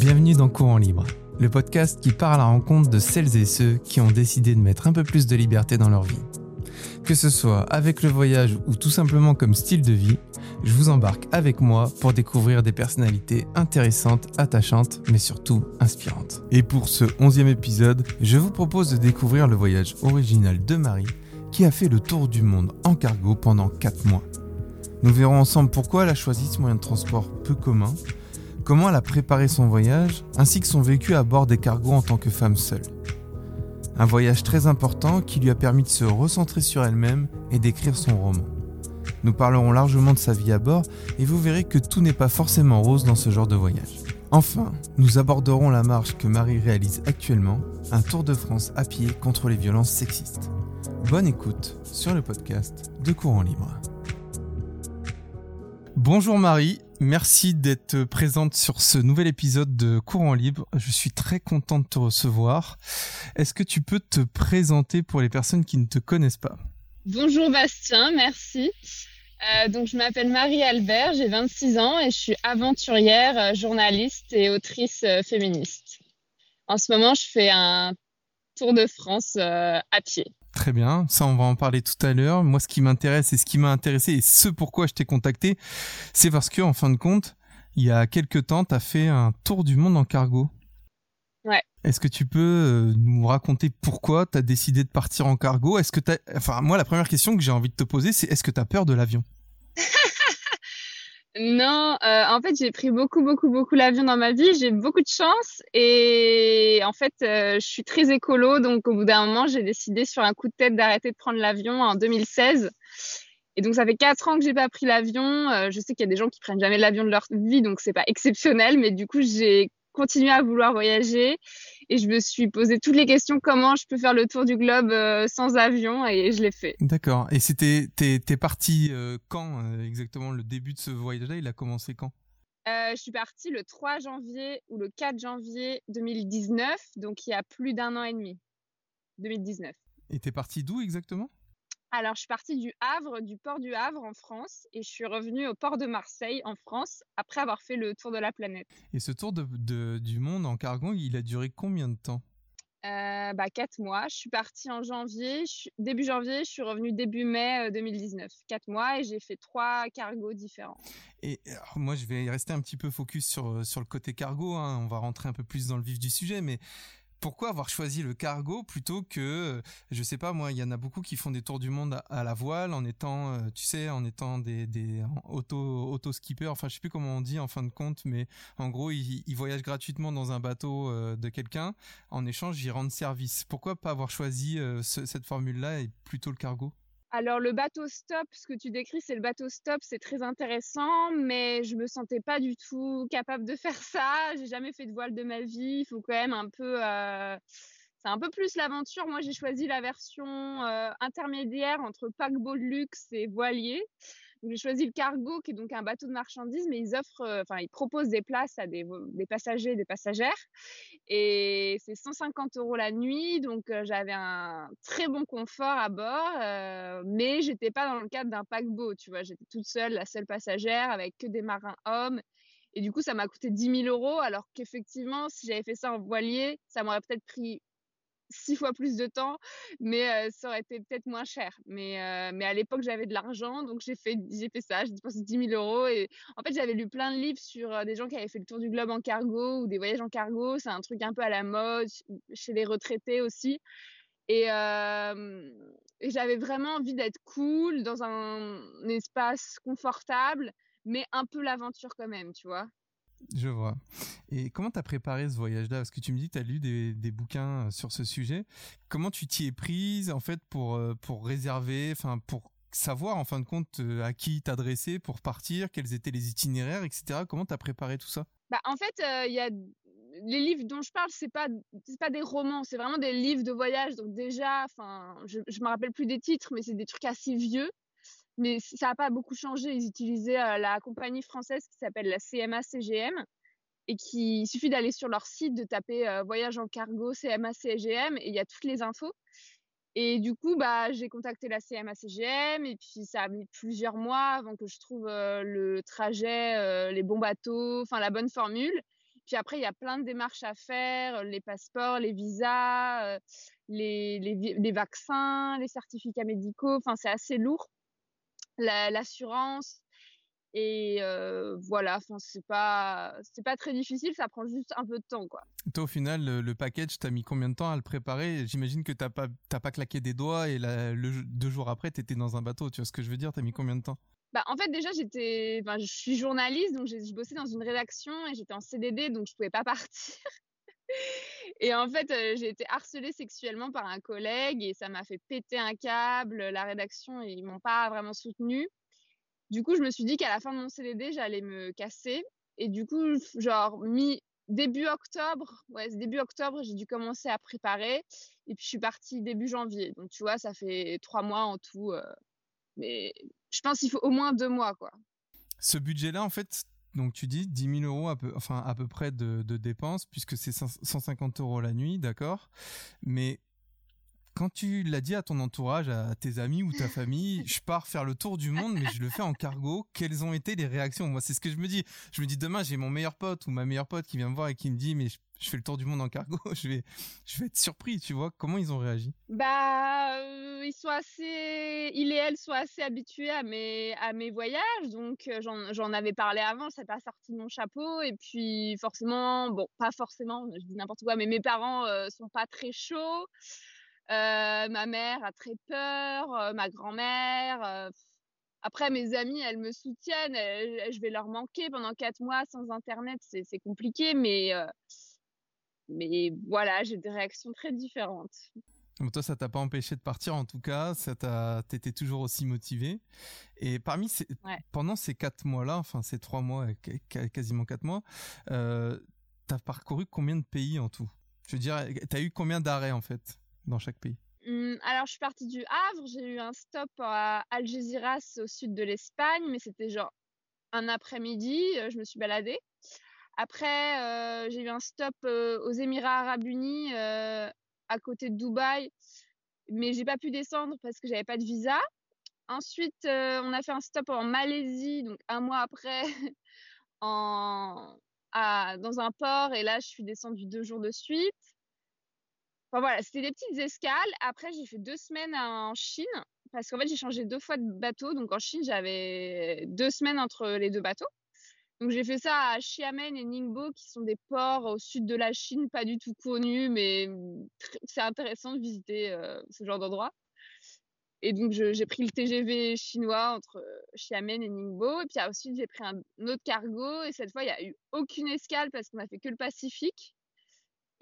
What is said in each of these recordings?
Bienvenue dans Courant Libre, le podcast qui part à la rencontre de celles et ceux qui ont décidé de mettre un peu plus de liberté dans leur vie. Que ce soit avec le voyage ou tout simplement comme style de vie, je vous embarque avec moi pour découvrir des personnalités intéressantes, attachantes, mais surtout inspirantes. Et pour ce onzième épisode, je vous propose de découvrir le voyage original de Marie, qui a fait le tour du monde en cargo pendant 4 mois. Nous verrons ensemble pourquoi elle a choisi ce moyen de transport peu commun, comment elle a préparé son voyage, ainsi que son vécu à bord des cargos en tant que femme seule. Un voyage très important qui lui a permis de se recentrer sur elle-même et d'écrire son roman. Nous parlerons largement de sa vie à bord et vous verrez que tout n'est pas forcément rose dans ce genre de voyage. Enfin, nous aborderons la marche que Marie réalise actuellement, un tour de France à pied contre les violences sexistes. Bonne écoute sur le podcast de Courant Libre. Bonjour Marie, merci d'être présente sur ce nouvel épisode de Courant Libre. Je suis très content de te recevoir. Est-ce que tu peux te présenter pour les personnes qui ne te connaissent pas? Bonjour Bastien, merci. Euh, donc je m'appelle Marie Albert, j'ai 26 ans et je suis aventurière, euh, journaliste et autrice euh, féministe. En ce moment, je fais un tour de France à pied. Très bien, ça on va en parler tout à l'heure. Moi ce qui m'intéresse et ce qui m'a intéressé et ce pourquoi je t'ai contacté, c'est parce que en fin de compte, il y a quelques temps, tu as fait un tour du monde en cargo. Ouais. Est-ce que tu peux euh, nous raconter pourquoi tu as décidé de partir en cargo? Est-ce que tu enfin moi la première question que j'ai envie de te poser c'est est-ce que tu as peur de l'avion? Non, euh, en fait, j'ai pris beaucoup, beaucoup, beaucoup l'avion dans ma vie. J'ai beaucoup de chance et en fait, euh, je suis très écolo. Donc, au bout d'un moment, j'ai décidé sur un coup de tête d'arrêter de prendre l'avion en 2016. Et donc, ça fait quatre ans que j'ai pas pris l'avion. je sais qu'il y a des gens qui prennent jamais l'avion de leur vie, donc c'est pas exceptionnel. Mais du coup, j'ai continué à vouloir voyager et je me suis posé toutes les questions comment je peux faire le tour du globe euh, sans avion et je l'ai fait. D'accord. Et c'était t'es t'es parti euh, quand euh, exactement le début de ce voyage-là? Il a commencé quand? Je suis partie le 3 janvier ou le 4 janvier 2019, donc il y a plus d'un an et demi. 2019. Et t'es parti d'où exactement? Alors, je suis partie du Havre, du port du Havre en France, et je suis revenue au port de Marseille en France après avoir fait le tour de la planète. Et ce tour de, du monde en cargo, il a duré combien de temps? Euh, bah, quatre mois. Je suis partie en janvier, début janvier, je suis revenue début mai 2019. Euh, quatre mois et j'ai fait trois cargos différents. Et moi, je vais rester un petit peu focus sur, sur le côté cargo. Hein. On va rentrer un peu plus dans le vif du sujet, mais pourquoi avoir choisi le cargo plutôt que, je sais pas moi, il y en a beaucoup qui font des tours du monde à, la voile en étant, euh, tu sais, en étant des, auto, auto skippers, enfin je sais plus comment on dit en fin de compte, mais en gros ils, voyagent gratuitement dans un bateau euh, de quelqu'un, en échange ils rendent service. Pourquoi pas avoir choisi euh, cette formule-là et plutôt le cargo? Alors le bateau stop, ce que tu décris, c'est le bateau stop, c'est très intéressant, mais je me sentais pas du tout capable de faire ça. J'ai jamais fait de voile de ma vie. Il faut quand même un peu, euh, c'est un peu plus l'aventure. Moi, j'ai choisi la version euh, intermédiaire entre paquebot de luxe et voilier j'ai choisi le cargo, qui est donc un bateau de marchandises, mais ils offrent, euh, enfin, ils proposent des places à des, passagers et des passagères. Et c'est 150 euros la nuit, donc euh, j'avais un très bon confort à bord, euh, mais j'étais pas dans le cadre d'un paquebot, tu vois. J'étais toute seule, la seule passagère, avec que des marins hommes. Et du coup, ça m'a coûté 10 000 euros, alors qu'effectivement, si j'avais fait ça en voilier, ça m'aurait peut-être pris six fois plus de temps, mais ça aurait été peut-être moins cher. Mais, mais à l'époque, j'avais de l'argent, donc j'ai fait, fait ça. J'ai dépensé 10 000 euros. Et en fait, j'avais lu plein de livres sur des gens qui avaient fait le tour du globe en cargo ou des voyages en cargo. C'est un truc un peu à la mode, chez les retraités aussi. Et, et j'avais vraiment envie d'être cool, dans un espace confortable, mais un peu l'aventure quand même, tu vois. Je vois. Et comment tu as préparé ce voyage-là? Parce que tu me dis que tu as lu des, bouquins euh, sur ce sujet. Comment tu t'y es prise en fait pour, euh, pour réserver, enfin pour savoir en fin de compte euh, à qui t'adresser pour partir, quels étaient les itinéraires, etc. Comment tu as préparé tout ça? Bah, En fait, il y a les livres dont je parle, c'est pas pas des romans, c'est vraiment des livres de voyage. Donc déjà, enfin, je, je me rappelle plus des titres, mais c'est des trucs assez vieux mais ça n'a pas beaucoup changé. Ils utilisaient euh, la compagnie française qui s'appelle la CMA-CGM et qui il suffit d'aller sur leur site, de taper euh, voyage en cargo CMA-CGM et il y a toutes les infos. Et du coup, bah, j'ai contacté la CMA-CGM et puis ça a mis plusieurs mois avant que je trouve le trajet, les bons bateaux, enfin la bonne formule. Puis après, il y a plein de démarches à faire, les passeports, les visas, les, les, les vaccins, les certificats médicaux. Enfin, c'est assez lourd. L'assurance. Et euh, voilà, enfin c'est pas c'est pas très difficile, ça prend juste un peu de temps quoi. Toi au final le, le package t'as mis combien de temps à le préparer? J'imagine que t'as pas t'as pas claqué des doigts et le deux jours après t'étais dans un bateau. Tu vois ce que je veux dire? T'as mis combien de temps? Bah, en fait, déjà, j'étais, enfin, je suis journaliste, donc je bossais dans une rédaction et j'étais en CDD, donc je pouvais pas partir. et en fait, euh, j'ai été harcelée sexuellement par un collègue et ça m'a fait péter un câble. La rédaction, ils m'ont pas vraiment soutenue. Du coup, je me suis dit qu'à la fin de mon CDD, j'allais me casser. Et du coup, genre, mi début octobre, ouais, début octobre, j'ai dû commencer à préparer. Et puis, je suis partie début janvier. Donc, tu vois, ça fait trois mois en tout. Euh, mais je pense qu'il faut au moins deux mois, quoi. Ce budget-là, en fait, donc tu dis 10 000 euros à peu, enfin à peu près de, de dépenses puisque c'est 150 euros la nuit, d'accord? Mais quand tu l'as dit à ton entourage, à tes amis ou ta famille, je pars faire le tour du monde, mais je le fais en cargo. Quelles ont été les réactions? Moi, c'est ce que je me dis. Je me dis demain, j'ai mon meilleur pote ou ma meilleure pote qui vient me voir et qui me dit, mais je, fais le tour du monde en cargo. Je vais, je vais être surpris. Tu vois comment ils ont réagi? Bah, euh, ils sont assez, il et elle sont assez habitués à mes, à mes voyages, donc euh, j'en avais parlé avant. Ça pas sorti de mon chapeau. Et puis forcément, bon, pas forcément, je dis n'importe quoi, mais mes parents euh, sont pas très chauds. Euh, ma mère a très peur, euh, ma grand-mère. Euh, après, mes amis, elles me soutiennent. je vais leur manquer pendant quatre mois sans Internet. C'est compliqué, mais, mais voilà, j'ai des réactions très différentes. toi, ça t'a pas empêché de partir, en tout cas. Ça t'a, t'étais toujours aussi motivé. Et parmi ces, pendant ces quatre mois-là, enfin ces trois mois, quasiment quatre mois, euh, t'as parcouru combien de pays en tout? Je veux dire, t'as eu combien d'arrêts en fait? Dans chaque pays? Mmh, alors, je suis partie du Havre, j'ai eu un stop à Algeciras au sud de l'Espagne, mais c'était genre un après-midi, euh, je me suis baladée. Après, euh, j'ai eu un stop euh, aux Émirats Arabes Unis, à côté de Dubaï, mais j'ai pas pu descendre parce que j'avais pas de visa. Ensuite, on a fait un stop en Malaisie, donc un mois après, dans un port, et là, je suis descendue deux jours de suite voilà, c'était des petites escales. Après, j'ai fait deux semaines en Chine parce qu'en fait, j'ai changé deux fois de bateau. Donc en Chine, j'avais deux semaines entre les deux bateaux. Donc j'ai fait ça à Xiamen et Ningbo, qui sont des ports au sud de la Chine, pas du tout connus, mais c'est intéressant de visiter euh, ce genre d'endroit. Et donc j'ai pris le TGV chinois entre Xiamen et Ningbo. Et puis ensuite, j'ai pris un autre cargo. Et cette fois, il n'y a eu aucune escale parce qu'on a fait que le Pacifique.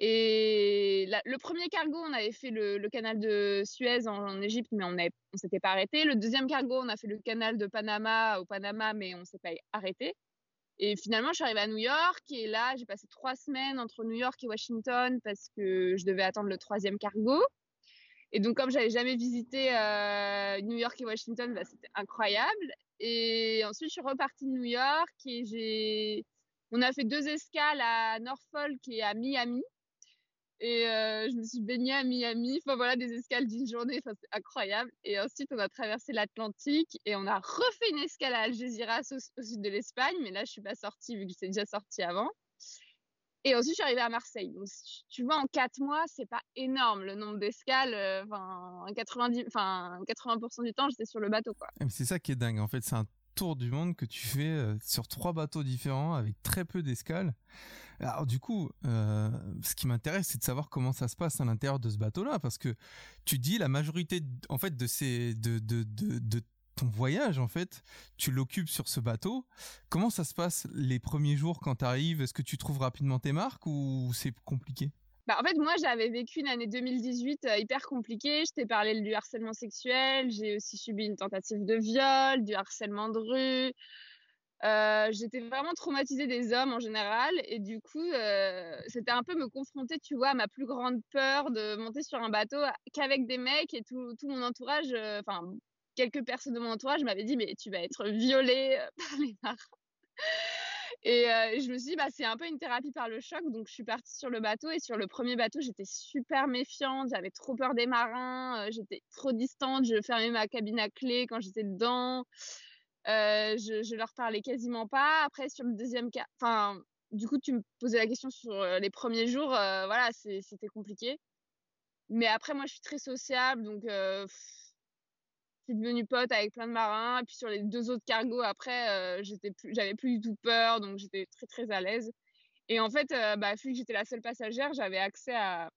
Et le premier cargo, on avait fait le, canal de Suez en, Égypte, mais on ne s'était pas arrêté. Le deuxième cargo, on a fait le canal de Panama au Panama, mais on s'est pas arrêté. Et finalement, je suis arrivée à New York et là, j'ai passé trois semaines entre New York et Washington parce que je devais attendre le troisième cargo. Et donc, comme j'avais jamais visité euh, New York et Washington, bah, c'était incroyable. Et ensuite, je suis repartie de New York et j'ai, on a fait deux escales à Norfolk et à Miami. Et euh, je me suis baignée à Miami. Enfin voilà, des escales d'une journée. Enfin, c'est incroyable. Et ensuite, on a traversé l'Atlantique et on a refait une escale à Algeciras au, sud de l'Espagne. Mais là, je suis pas sortie vu que j'étais déjà sortie avant. Et ensuite, je suis arrivée à Marseille. Donc, tu vois, en quatre mois, c'est pas énorme le nombre d'escales. Euh, enfin, 90, enfin, 80% du temps, j'étais sur le bateau, quoi. C'est ça qui est dingue. En fait, c'est un tour du monde que tu fais euh, sur trois bateaux différents avec très peu d'escales. Alors du coup, euh, ce qui m'intéresse, c'est de savoir comment ça se passe à l'intérieur de ce bateau-là, parce que tu dis la majorité, en fait, de ces, de, de, de, ton voyage, en fait, tu l'occupes sur ce bateau. Comment ça se passe les premiers jours quand tu arrives Est-ce que tu trouves rapidement tes marques ou c'est compliqué? Bah, en fait, moi, j'avais vécu une année 2018 euh, hyper compliquée. Je t'ai parlé du harcèlement sexuel. J'ai aussi subi une tentative de viol, du harcèlement de rue. Euh, j'étais vraiment traumatisée des hommes en général. Et du coup, euh, c'était un peu me confronter, tu vois, à ma plus grande peur de monter sur un bateau qu'avec des mecs et tout, mon entourage, enfin, quelques personnes de mon entourage m'avaient dit, mais tu vas être violée par les marins. Et euh, je me suis dit, bah, c'est un peu une thérapie par le choc. Donc, je suis partie sur le bateau. Et sur le premier bateau, j'étais super méfiante. J'avais trop peur des marins. Euh, j'étais trop distante. Je fermais ma cabine à clé quand j'étais dedans. Euh, je, je leur parlais quasiment pas. Après, sur le deuxième cas, enfin, du coup, tu me posais la question sur les premiers jours. voilà, c'était compliqué. Mais après, moi, je suis très sociable. Donc, suis devenue pote avec plein de marins. Et puis sur les deux autres cargos, après, euh, j'étais j'avais plus du tout peur, donc j'étais très très à l'aise. Et en fait, euh, bah, vu que j'étais la seule passagère, j'avais accès à,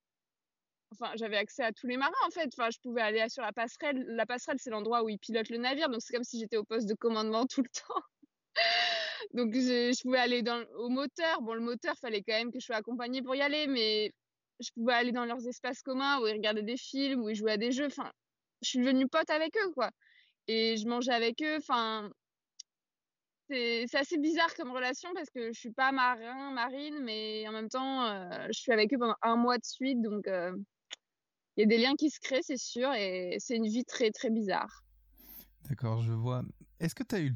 enfin, j'avais accès à tous les marins en fait. Enfin, je pouvais aller sur la passerelle. La passerelle, c'est l'endroit où ils pilotent le navire, donc c'est comme si j'étais au poste de commandement tout le temps. donc je, pouvais aller au moteur. Bon, le moteur, fallait quand même que je sois accompagnée pour y aller, mais je pouvais aller dans leurs espaces communs où ils regardaient des films, où ils jouaient à des jeux. Enfin, je suis devenue pote avec eux, quoi. Et je mangeais avec eux. Enfin, c'est assez bizarre comme relation parce que je suis pas marin, marine, mais en même temps, euh, je suis avec eux pendant un mois de suite. Donc, euh, y a des liens qui se créent, c'est sûr. Et c'est une vie très, très bizarre. D'accord, je vois. Est-ce que tu as eu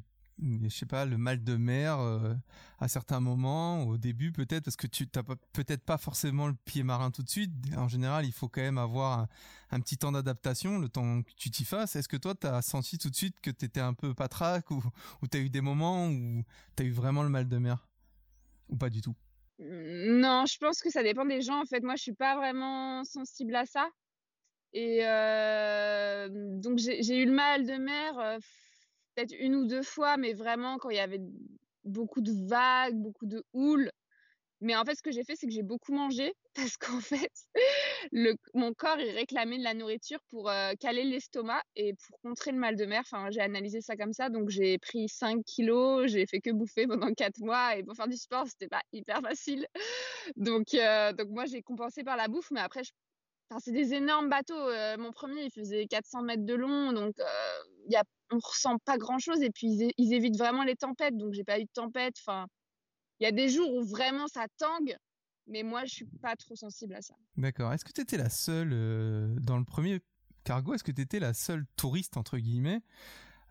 je sais pas, le mal de mer euh, à certains moments, au début peut-être, parce que tu n'as peut-être pas forcément le pied marin tout de suite. En général, il faut quand même avoir un, petit temps d'adaptation, le temps que tu t'y fasses. Est-ce que toi, tu as senti tout de suite que tu étais un peu patraque ou, ou tu as eu des moments où tu as eu vraiment le mal de mer? Ou pas du tout? Non, je pense que ça dépend des gens. En fait, moi, je suis pas vraiment sensible à ça. Et euh, donc, j'ai eu le mal de mer. Euh, peut-être une ou deux fois, mais vraiment quand il y avait beaucoup de vagues, beaucoup de houle. Mais en fait, ce que j'ai fait, c'est que j'ai beaucoup mangé parce qu'en fait, mon corps, il réclamait de la nourriture pour euh, caler l'estomac et pour contrer le mal de mer. Enfin, j'ai analysé ça comme ça. Donc, j'ai pris 5 kilos, j'ai fait que bouffer pendant 4 mois et pour faire du sport, c'était pas hyper facile. Donc, donc moi, j'ai compensé par la bouffe, mais après, Enfin, c'est des énormes bateaux. Euh, mon premier, il faisait 400 mètres de long, donc il y a on ressent pas grand chose et puis ils, évitent vraiment les tempêtes donc j'ai pas eu de tempête enfin il y a des jours où vraiment ça tangue mais moi je suis pas trop sensible à ça d'accord est-ce que tu étais la seule euh, dans le premier cargo est-ce que tu étais la seule touriste entre guillemets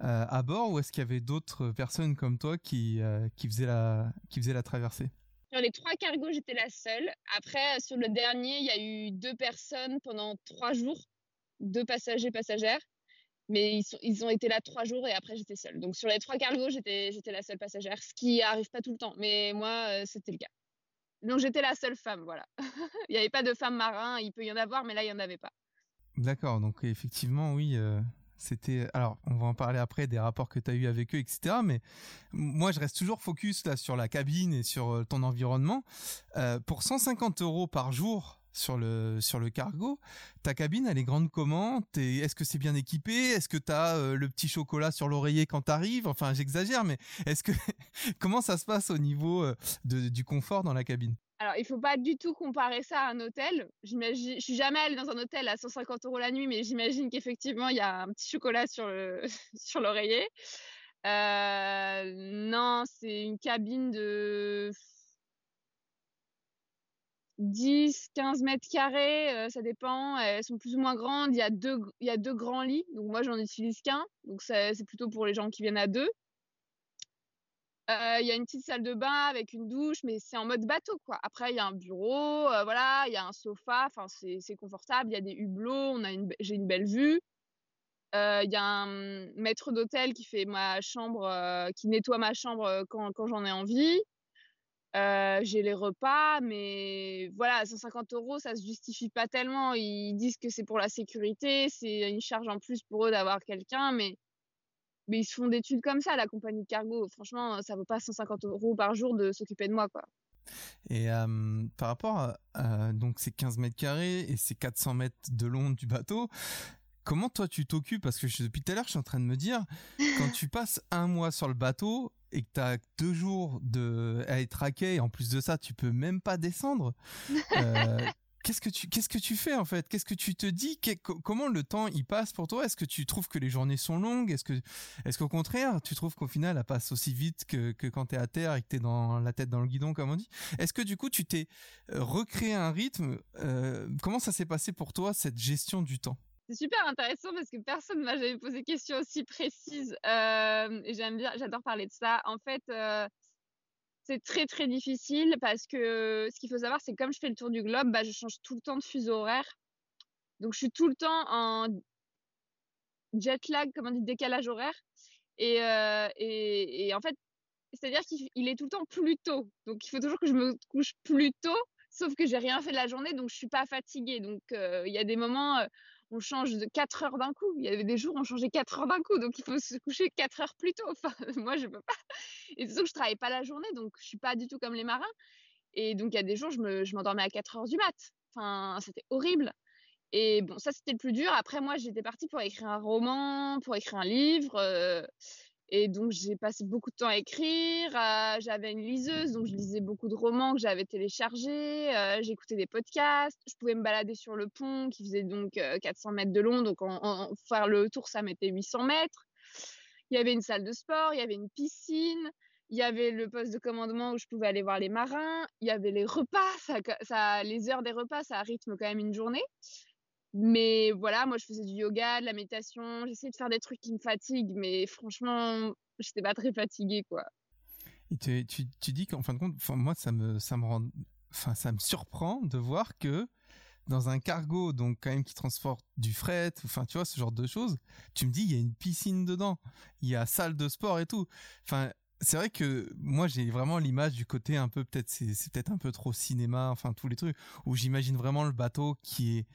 euh, à bord ou est-ce qu'il y avait d'autres personnes comme toi qui euh, qui faisaient la qui faisaient la traversée? Sur les trois cargos, j'étais la seule. Après, sur le dernier, il y a eu deux personnes pendant trois jours, deux passagers passagères mais ils, ont été là trois jours et après j'étais seule. Donc sur les trois cargos, j'étais, la seule passagère, ce qui arrive pas tout le temps, mais moi euh, c'était le cas. Donc j'étais la seule femme, voilà. il n'y avait pas de femme marin, il peut y en avoir, mais là il n'y en avait pas. D'accord, donc effectivement, oui, euh, c'était. Alors, on va en parler après des rapports que tu as eu avec eux, etc. Mais moi, je reste toujours focus là sur la cabine et sur euh, ton environnement. pour 150 euros par jour, sur le sur le cargo. Ta cabine, elle est grande comment? Est-ce que c'est bien équipé? Est-ce que tu as euh, le petit chocolat sur l'oreiller quand tu arrives Enfin, j'exagère, mais est-ce que comment ça se passe au niveau euh, du confort dans la cabine? Alors, il faut pas du tout comparer ça à un hôtel. Je suis jamais allée dans un hôtel à 150 euros la nuit, mais j'imagine qu'effectivement, il y a un petit chocolat sur l'oreiller. Euh, non, c'est une cabine de 10, 15 mètres carrés, euh, ça dépend. Elles sont plus ou moins grandes. Il y a deux, il y a deux grands lits. Donc moi, j'en utilise qu'un. Donc c'est plutôt pour les gens qui viennent à deux. Il y a une petite salle de bain avec une douche, mais c'est en mode bateau, quoi. Après, il y a un bureau, voilà, il y a un sofa. Enfin, c'est confortable. Il y a des hublots. J'ai une belle vue. Il y a un maître d'hôtel qui fait ma chambre, qui nettoie ma chambre quand, quand j'en ai envie. J'ai les repas, mais voilà, 150 euros, ça se justifie pas tellement. Ils disent que c'est pour la sécurité, c'est une charge en plus pour eux d'avoir quelqu'un, mais mais ils se font des études comme ça, la compagnie de cargo. Franchement, ça vaut pas 150 euros par jour de s'occuper de moi, quoi. Et euh, par rapport à, donc ces 15 mètres carrés et ces 400 mètres de long du bateau, comment toi tu t'occupes? Parce que depuis tout à l'heure, je suis en train de me dire, quand tu passes un mois sur le bateau, et que tu as deux jours de, à être raqué, et en plus de ça, tu peux même pas descendre. Euh, qu'est-ce que tu fais en fait? Qu'est-ce que tu te dis? Comment le temps il passe pour toi? Est-ce que tu trouves que les journées sont longues? Est-ce que est-ce qu'au contraire tu trouves qu'au final elle passe aussi vite que que quand t'es à terre et que t'es dans la tête dans le guidon comme on dit? Est-ce que du coup tu t'es euh, recréé un rythme euh, Comment ça s'est passé pour toi cette gestion du temps? C'est super intéressant parce que personne m'a jamais posé question aussi précise. Euh, j'aime bien, j'adore parler de ça. En fait, c'est très très difficile parce que ce qu'il faut savoir, c'est comme je fais le tour du globe, bah, je change tout le temps de fuseau horaire. Donc je suis tout le temps en jet lag, comme on dit, décalage horaire. Et, euh, et, et en fait, c'est-à-dire qu'il est tout le temps plus tôt. Donc il faut toujours que je me couche plus tôt, sauf que j'ai rien fait de la journée, donc je suis pas fatiguée. Donc euh, il y a des moments, euh, on change de 4 heures d'un coup. Il y avait des jours où on changeait 4 heures d'un coup, donc il faut se coucher 4 heures plus tôt. Moi je peux pas. Et surtout que je travaille pas la journée, donc je suis pas du tout comme les marins. Et donc il y a des jours, je m'endormais à 4 heures du mat. Enfin, c'était horrible. Et bon, ça c'était le plus dur. Après, moi, j'étais partie pour écrire un roman, pour écrire un livre. Euh, et donc, j'ai passé beaucoup de temps à écrire. Euh, j'avais une liseuse, donc je lisais beaucoup de romans que j'avais téléchargés. Euh, J'écoutais des podcasts. Je pouvais me balader sur le pont qui faisait donc 400 mètres de long. Donc, en, faire le tour, ça mettait 800 mètres. Il y avait une salle de sport, il y avait une piscine. Il y avait le poste de commandement où je pouvais aller voir les marins. Il y avait les repas. Ça, les heures des repas, ça rythme quand même une journée. Mais voilà, moi, je faisais du yoga, de la méditation. J'essayais de faire des trucs qui me fatiguent, mais franchement, j'étais pas très fatiguée, quoi. Et tu, tu, tu dis qu'en fin de compte, moi, ça me, ça me rend, enfin, ça me surprend de voir que dans un cargo, donc quand même qui transporte du fret, enfin, tu vois, ce genre de choses, tu me dis, il y a une piscine dedans, il y a salle de sport et tout. Enfin, c'est vrai que moi j'ai vraiment l'image du côté un peu peut-être c'est, c'est peut-être un peu trop cinéma enfin tous les trucs où j'imagine vraiment le bateau qui est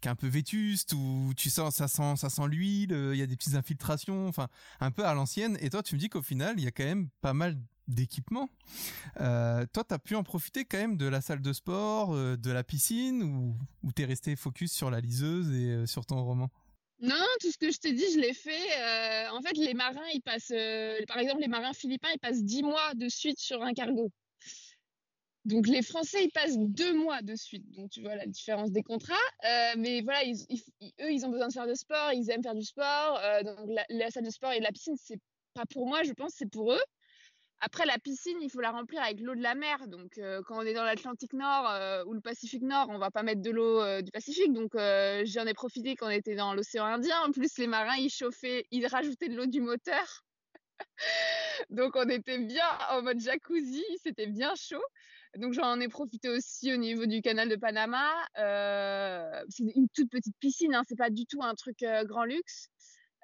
qui est un peu vétuste où tu sens ça sent ça sent l'huile, il y a des petites infiltrations, enfin un peu à l'ancienne. Et toi, tu me dis qu'au final, il y a quand même pas mal d'équipements. Euh, toi, t'as pu en profiter quand même de la salle de sport, euh, de la piscine, ou, ou t'es resté focus sur la liseuse et euh, sur ton roman? Non, tout ce que je t'ai dit, je l'ai fait. Euh, en fait, les marins, ils passent, euh, par exemple, les marins philippins, ils passent dix mois de suite sur un cargo. Donc les Français, ils passent deux mois de suite. Donc tu vois la différence des contrats. Euh, mais voilà, ils, eux, ils ont besoin de faire de sport, ils aiment faire du sport. Euh, donc la, salle de sport et la piscine, c'est pas pour moi, je pense, c'est pour eux. Après, la piscine, il faut la remplir avec l'eau de la mer. Donc euh, quand on est dans l'Atlantique Nord ou le Pacifique Nord, on va pas mettre de l'eau du Pacifique. Donc j'en ai profité quand on était dans l'océan Indien. En plus, les marins, ils chauffaient, ils rajoutaient de l'eau du moteur. donc on était bien en mode jacuzzi, c'était bien chaud. Donc j'en ai profité aussi au niveau du canal de Panama. Euh, c'est une toute petite piscine, hein, c'est pas du tout un truc euh, grand luxe.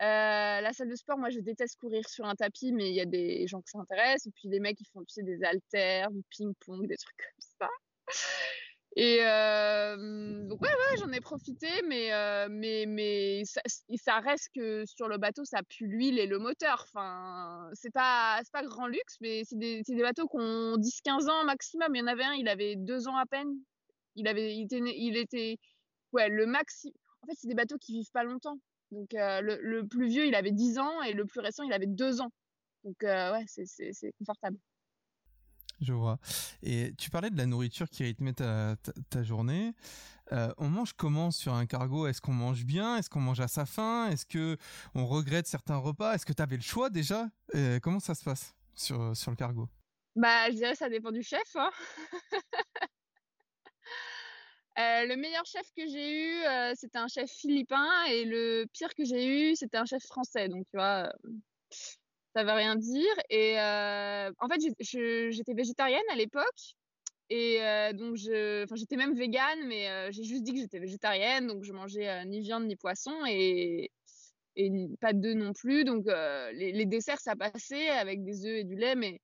Euh, la salle de sport, moi je déteste courir sur un tapis, mais il y a des gens qui s'intéressent. Et puis les mecs ils font tu des haltères, du ping-pong, des trucs comme ça. Et euh, donc ouais, ouais, j'en ai profité, mais euh, mais mais ça, reste que sur le bateau, ça pue l'huile et le moteur. Enfin, c'est pas c'est pas grand luxe, mais c'est des des bateaux qui ont 10-15 ans maximum. Il y en avait un, il avait deux ans à peine. Il avait il était il était ouais le maxi. En fait, c'est des bateaux qui vivent pas longtemps. Donc euh, le, le plus vieux, il avait 10 ans et le plus récent, il avait deux ans. Donc ouais, c'est confortable. Je vois. Et tu parlais de la nourriture qui rythmait ta, journée. Euh, on mange comment sur un cargo? Est-ce qu'on mange bien? Est-ce qu'on mange à sa faim? Est-ce que on regrette certains repas? Est-ce que tu avais le choix déjà? Euh, Comment ça se passe sur, sur le cargo? Bah, je dirais ça dépend du chef. Hein euh, le meilleur chef que j'ai eu, c'était un chef philippin, et le pire que j'ai eu, c'était un chef français. Donc, tu vois, ça veut rien dire. Et euh, en fait, j'étais végétarienne à l'époque. Et euh, donc, j'étais même végane, mais euh, j'ai juste dit que j'étais végétarienne. Donc, je mangeais ni viande ni poisson et, et pas d'œufs non plus. Donc, les, desserts, ça passait avec des œufs et du lait. Mais,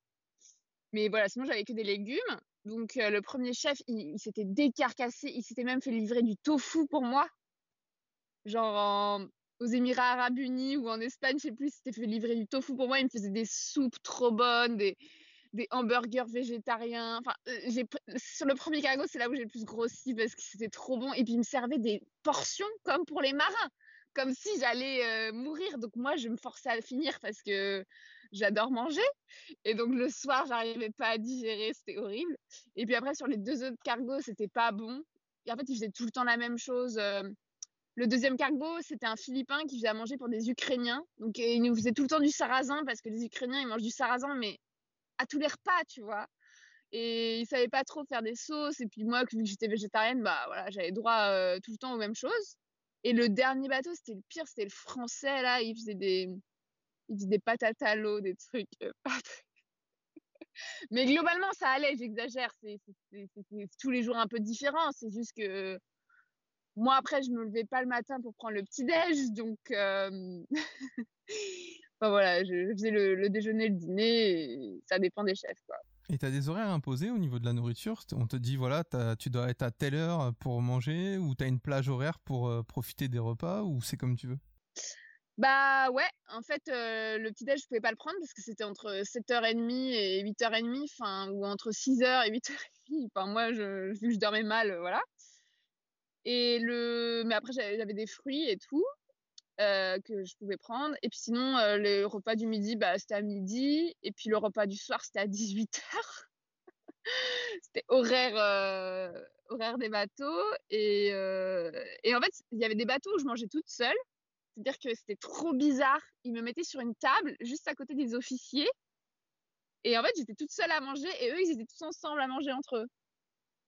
mais voilà, sinon, j'avais que des légumes. Donc, le premier chef, il, s'était décarcassé. Il s'était même fait livrer du tofu pour moi. Genre en, aux Émirats Arabes Unis ou en Espagne, je sais plus, c'était fait livrer du tofu pour moi. Il me faisait des soupes trop bonnes, des, hamburgers végétariens. Enfin, j'ai, sur le premier cargo, c'est là où j'ai le plus grossi parce que c'était trop bon. Et puis, il me servait des portions comme pour les marins, comme si j'allais euh, mourir. Donc, moi, je me forçais à finir parce que j'adore manger. Et donc, le soir, j'arrivais pas à digérer, c'était horrible. Et puis après, sur les deux autres cargos, c'était pas bon. Et en fait, ils faisaient tout le temps la même chose. Euh, le deuxième cargo, c'était un Philippin qui faisait à manger pour des Ukrainiens. Donc, il nous faisait tout le temps du sarrasin parce que les Ukrainiens, ils mangent du sarrasin, mais à tous les repas, tu vois. Et il savait pas trop faire des sauces. Et puis moi, vu que j'étais végétarienne, bah voilà, j'avais droit euh, tout le temps aux mêmes choses. Et le dernier bateau, c'était le pire, c'était le français, là. Il faisait des, il faisait des patates à l'eau, des trucs euh. Mais globalement, ça allait, j'exagère. C'est tous les jours un peu différent. C'est juste que moi, après, je me levais pas le matin pour prendre le petit-déj. Donc, euh... enfin, voilà, je faisais le, déjeuner, le dîner. Et ça dépend des chefs, quoi. Et tu as des horaires imposés au niveau de la nourriture? On te dit, voilà, tu dois être à telle heure pour manger ou tu as une plage horaire pour euh, profiter des repas ou c'est comme tu veux? Bah ouais, en fait, euh, le petit-déj, je pouvais pas le prendre parce que c'était entre 7h30 et 8h30, enfin, ou entre 6h et 8h30. Enfin, moi, je, vu que je dormais mal, voilà. Et le, mais après, j'avais des fruits et tout euh, que je pouvais prendre. Et puis sinon, le repas du midi, bah, c'était à midi. Et puis le repas du soir, c'était à 18h. c'était horaire, horaire des bateaux. Et, et en fait, il y avait des bateaux où je mangeais toute seule. C'est-à-dire que c'était trop bizarre. Ils me mettaient sur une table juste à côté des officiers. Et en fait, j'étais toute seule à manger et eux, ils étaient tous ensemble à manger entre eux.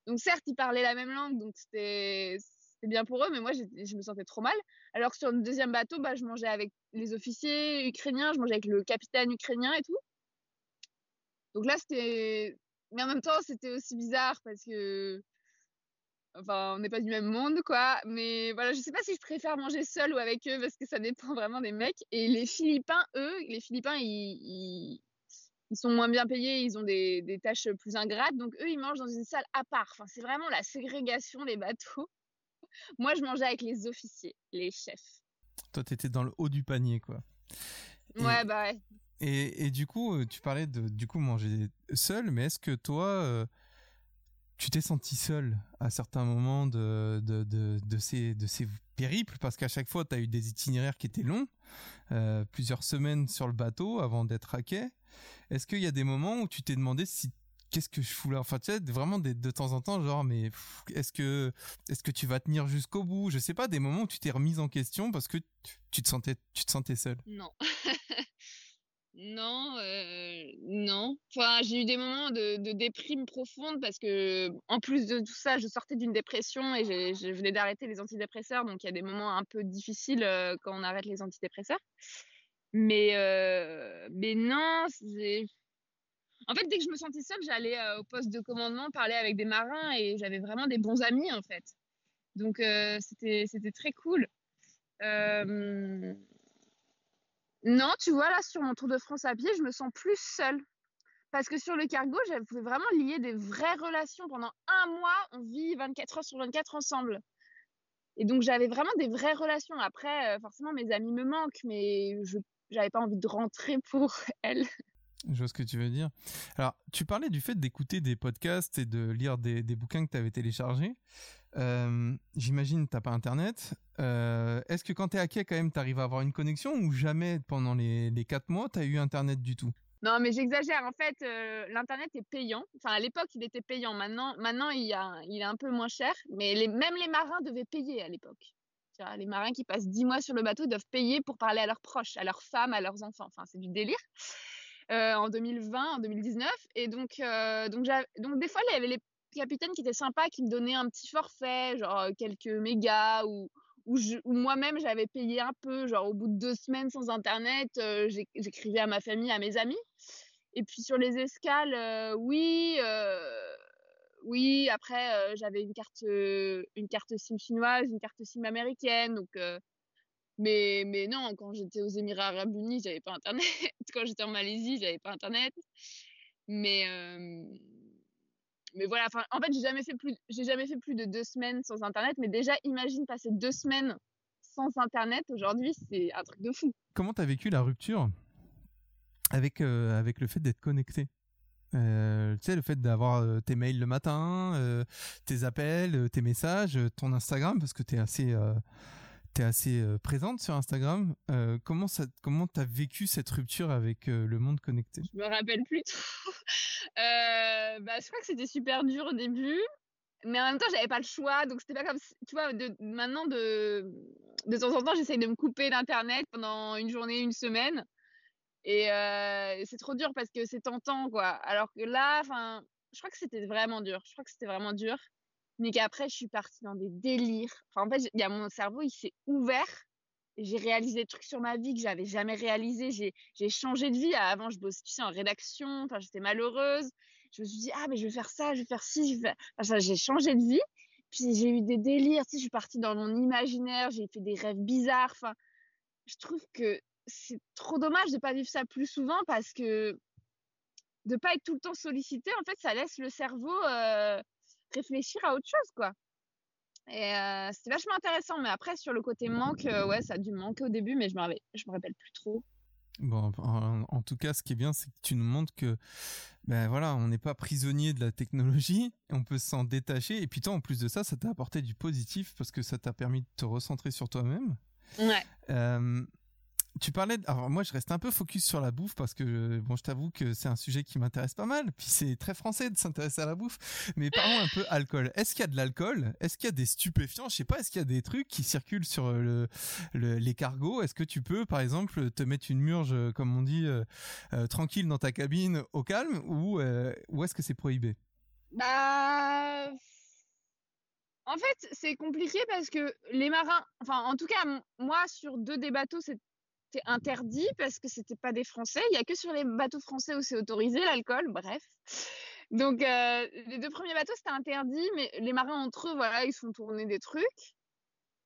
Donc certes, ils parlaient la même langue, donc c'était bien pour eux, mais moi, je me sentais trop mal. Alors que sur le deuxième bateau, bah, je mangeais avec les officiers ukrainiens, je mangeais avec le capitaine ukrainien et tout. Donc là, c'était... Mais en même temps, c'était aussi bizarre parce que Enfin, on n'est pas du même monde, quoi. Mais voilà, je sais pas si je préfère manger seule ou avec eux parce que ça dépend vraiment des mecs. Et les Philippins, eux, les Philippins, ils, sont moins bien payés, ils ont des, des, tâches plus ingrates. Donc, eux, ils mangent dans une salle à part. Enfin, c'est vraiment la ségrégation des bateaux. Moi, je mangeais avec les officiers, les chefs. Toi, t'étais dans le haut du panier, quoi. ouais, bah ouais. Et, et, du coup, euh, tu parlais de du coup manger seul, mais est-ce que toi, euh, tu t'es senti seul à certains moments de, de, de, de, ces, de ces périples? Parce qu'à chaque fois, tu as eu des itinéraires qui étaient longs, euh, plusieurs semaines sur le bateau avant d'être à quai. Est-ce qu'il y a des moments où tu t'es demandé si qu'est-ce que je fous là? Enfin, tu sais, vraiment de temps en temps, genre, mais est-ce que est-ce que tu vas tenir jusqu'au bout? Je sais pas, des moments où tu t'es remise en question parce que tu te sentais tu te sentais seul. Non. Non, euh, non. Enfin, j'ai eu des moments de, de, déprime profonde parce que, en plus de tout ça, je sortais d'une dépression et je venais d'arrêter les antidépresseurs. Donc, il y a des moments un peu difficiles euh, quand on arrête les antidépresseurs. Mais, euh, mais non. En fait, dès que je me sentais seule, j'allais euh, au poste de commandement parler avec des marins et j'avais vraiment des bons amis, en fait. Donc, euh, c'était très cool. Euh, non, tu vois, là, sur mon Tour de France à pied, je me sens plus seule. Parce que sur le cargo, j'avais vraiment lié des vraies relations. Pendant un mois, on vit 24 heures sur 24 ensemble. Et donc, j'avais vraiment des vraies relations. Après, forcément, mes amis me manquent, mais je n'avais pas envie de rentrer pour elles. Je vois ce que tu veux dire. Alors, tu parlais du fait d'écouter des podcasts et de lire des, des bouquins que tu avais téléchargés. Euh, J'imagine t'as pas internet. Euh, Est-ce que quand t'es hacké quand même t'arrives à avoir une connexion ou jamais pendant les, les 4 mois t'as eu internet du tout? Non mais j'exagère. En fait, euh, l'internet est payant. Enfin à l'époque il était payant. Maintenant, maintenant il, y a, il est un peu moins cher. Mais les, même les marins devaient payer à l'époque. Les marins qui passent 10 mois sur le bateau doivent payer pour parler à leurs proches, à leurs femmes, à leurs enfants. Enfin c'est du délire. Euh, en 2020, en 2019. Et donc, euh, donc, des fois, il y avait les capitaine qui était sympa, qui me donnait un petit forfait, genre euh, quelques mégas ou, ou, moi-même j'avais payé un peu, genre au bout de deux semaines sans internet, j'écrivais à ma famille, à mes amis. Et puis sur les escales, oui, oui. Après j'avais une carte, une carte SIM chinoise, une carte SIM américaine, donc. mais mais non, quand j'étais aux Émirats Arabes Unis, j'avais pas internet. quand j'étais en Malaisie, j'avais pas internet. Mais mais voilà, en fait, j'ai jamais fait plus, jamais fait plus de deux semaines sans internet. Mais déjà, imagine passer deux semaines sans internet aujourd'hui, c'est un truc de fou. Comment t'as vécu la rupture avec avec le fait d'être connecté? Euh, tu sais, le fait d'avoir euh, tes mails le matin, tes appels, tes messages, ton Instagram, parce que tu es assez tu es assez euh, présente sur Instagram. Euh, comment ça, comment t'as vécu cette rupture avec euh, le monde connecté? Je me rappelle plus trop. bah, je crois que c'était super dur au début, mais en même temps, j'avais pas le choix, donc c'était pas comme, tu vois, de, maintenant de, de temps en temps, j'essaye de me couper d'internet pendant une journée, une semaine, et c'est trop dur parce que c'est tentant, quoi. Alors que là, enfin, je crois que c'était vraiment dur. Je crois que c'était vraiment dur mais qu'après je suis partie dans des délires. Enfin, en fait, il y a mon cerveau, il s'est ouvert j'ai réalisé des trucs sur ma vie que j'avais jamais réalisé. J'ai changé de vie. Avant, je bossais, en rédaction. Enfin, j'étais malheureuse. Je me suis dit, ah, mais je vais faire ça, je vais faire ci, Enfin, j'ai changé de vie. Puis j'ai eu des délires. Tu sais, je suis partie dans mon imaginaire. J'ai fait des rêves bizarres. Enfin, je trouve que c'est trop dommage de pas vivre ça plus souvent parce que de pas être tout le temps sollicité, en fait, ça laisse le cerveau euh, réfléchir à autre chose, quoi. Et euh, c'était vachement intéressant. Mais après, sur le côté manque, euh, ouais, ça a dû me manquer au début, mais je me je me rappelle plus trop. Bon, en, tout cas, ce qui est bien, c'est que tu nous montres que, ben voilà, on n'est pas prisonnier de la technologie, on peut s'en détacher. Et puis toi, en plus de ça, ça t'a apporté du positif parce que ça t'a permis de te recentrer sur toi-même. Ouais. Euh, tu parlais. Alors moi, je reste un peu focus sur la bouffe parce que bon, je t'avoue que c'est un sujet qui m'intéresse pas mal. Puis c'est très français de s'intéresser à la bouffe. Mais parlons un peu alcool. Est-ce qu'il y a de l'alcool? Est-ce qu'il y a des stupéfiants? Je sais pas. Est-ce qu'il y a des trucs qui circulent sur le, les cargos? Est-ce que tu peux, par exemple, te mettre une murge, comme on dit, euh, euh, tranquille dans ta cabine, au calme, ou euh, ou est-ce que c'est prohibé? Bah. En fait, c'est compliqué parce que les marins, enfin, en tout cas, moi, sur deux des bateaux, c'est interdit parce que c'était pas des Français. Il y a que sur les bateaux français où c'est autorisé l'alcool. Bref. Donc euh, les deux premiers bateaux c'était interdit, mais les marins entre eux, voilà, ils font tourner des trucs.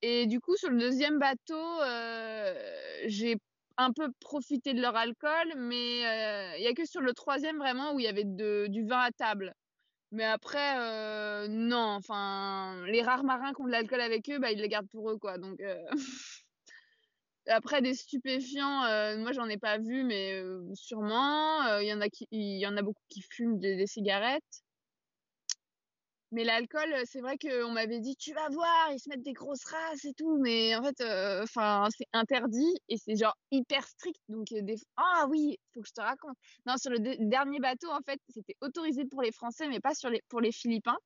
Et du coup sur le deuxième bateau, euh, j'ai un peu profité de leur alcool, mais euh, il y a que sur le troisième vraiment où il y avait du vin à table. Mais après, non, enfin, les rares marins qui ont de l'alcool avec eux, bah, ils les gardent pour eux, quoi. Donc, Après des stupéfiants, euh, moi j'en ai pas vu, mais euh, sûrement. Euh, il y en a beaucoup qui fument des, cigarettes. Mais l'alcool, c'est vrai qu'on m'avait dit tu vas voir, ils se mettent des grosses races et tout, mais en fait, enfin c'est interdit et c'est genre hyper strict. Donc ah oui, faut que je te raconte. Non, sur le dernier bateau en fait, c'était autorisé pour les Français, mais pas pour les Philippins.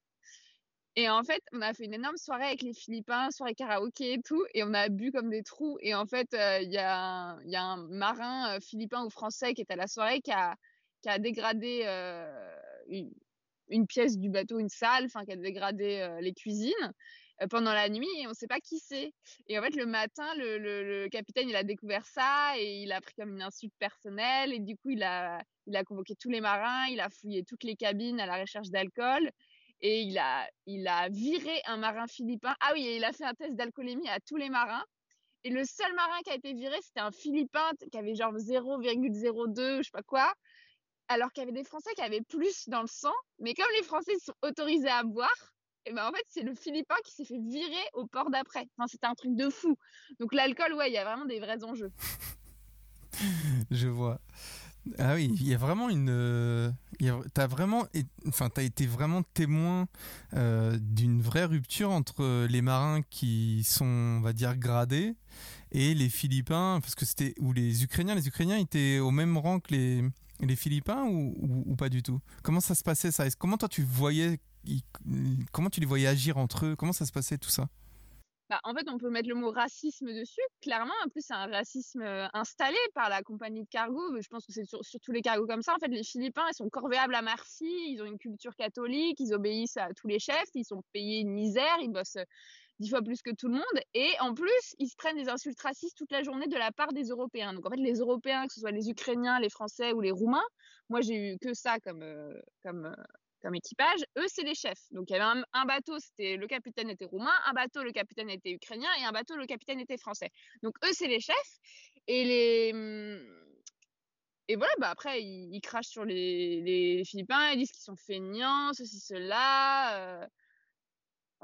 Et en fait, on a fait une énorme soirée avec les Philippins, soirée karaoké et tout, et on a bu comme des trous. Et en fait, euh, il y, a un, marin euh, philippin ou français qui était à la soirée qui a, dégradé euh, une, pièce du bateau, une salle, enfin qui a dégradé les cuisines pendant la nuit et on ne sait pas qui c'est. Et en fait, le matin, le, capitaine, il a découvert ça et il a pris comme une insulte personnelle et du coup, il a convoqué tous les marins, il a fouillé toutes les cabines à la recherche d'alcool et il a, il a viré un marin philippin. Ah oui, il a fait un test d'alcoolémie à tous les marins. Et le seul marin qui a été viré, c'était un Philippin qui avait genre 0,02, je sais pas quoi. Alors qu'il y avait des Français qui avaient plus dans le sang. Mais comme les Français sont autorisés à boire, eh ben en fait, c'est le Philippin qui s'est fait virer au port d'après. C'était un truc de fou. Donc l'alcool, ouais, il y a vraiment des vrais enjeux. je vois. Ah oui, il y a vraiment une. Euh, t'as vraiment, enfin, t'as été vraiment témoin euh, d'une vraie rupture entre les marins qui sont, on va dire, gradés et les Philippins, parce que c'était ou les Ukrainiens. Les Ukrainiens étaient au même rang que les, les Philippins ou, ou, pas du tout? Comment ça se passait ça? Comment toi tu voyais, comment tu les voyais agir entre eux? Comment ça se passait tout ça? Bah, en fait, on peut mettre le mot racisme dessus, clairement. En plus, c'est un racisme euh, installé par la compagnie de cargo. Je pense que c'est sur, tous les cargos comme ça. En fait, les Philippins, ils sont corvéables à merci. Ils ont une culture catholique. Ils obéissent à tous les chefs. Ils sont payés une misère. Ils bossent euh, dix fois plus que tout le monde. Et en plus, ils se prennent des insultes racistes toute la journée de la part des Européens. Donc, en fait, les Européens, que ce soit les Ukrainiens, les Français ou les Roumains, moi, j'ai eu que ça comme, euh, comme comme équipage, eux, c'est les chefs. Donc, il y avait un, bateau, c'était le capitaine était roumain, un bateau, le capitaine était ukrainien, et un bateau, le capitaine était français. Donc, eux, c'est les chefs. Et les. Et voilà, bah après, ils, crachent sur les, les, Philippins, ils disent qu'ils sont feignants, ceci, cela. Euh...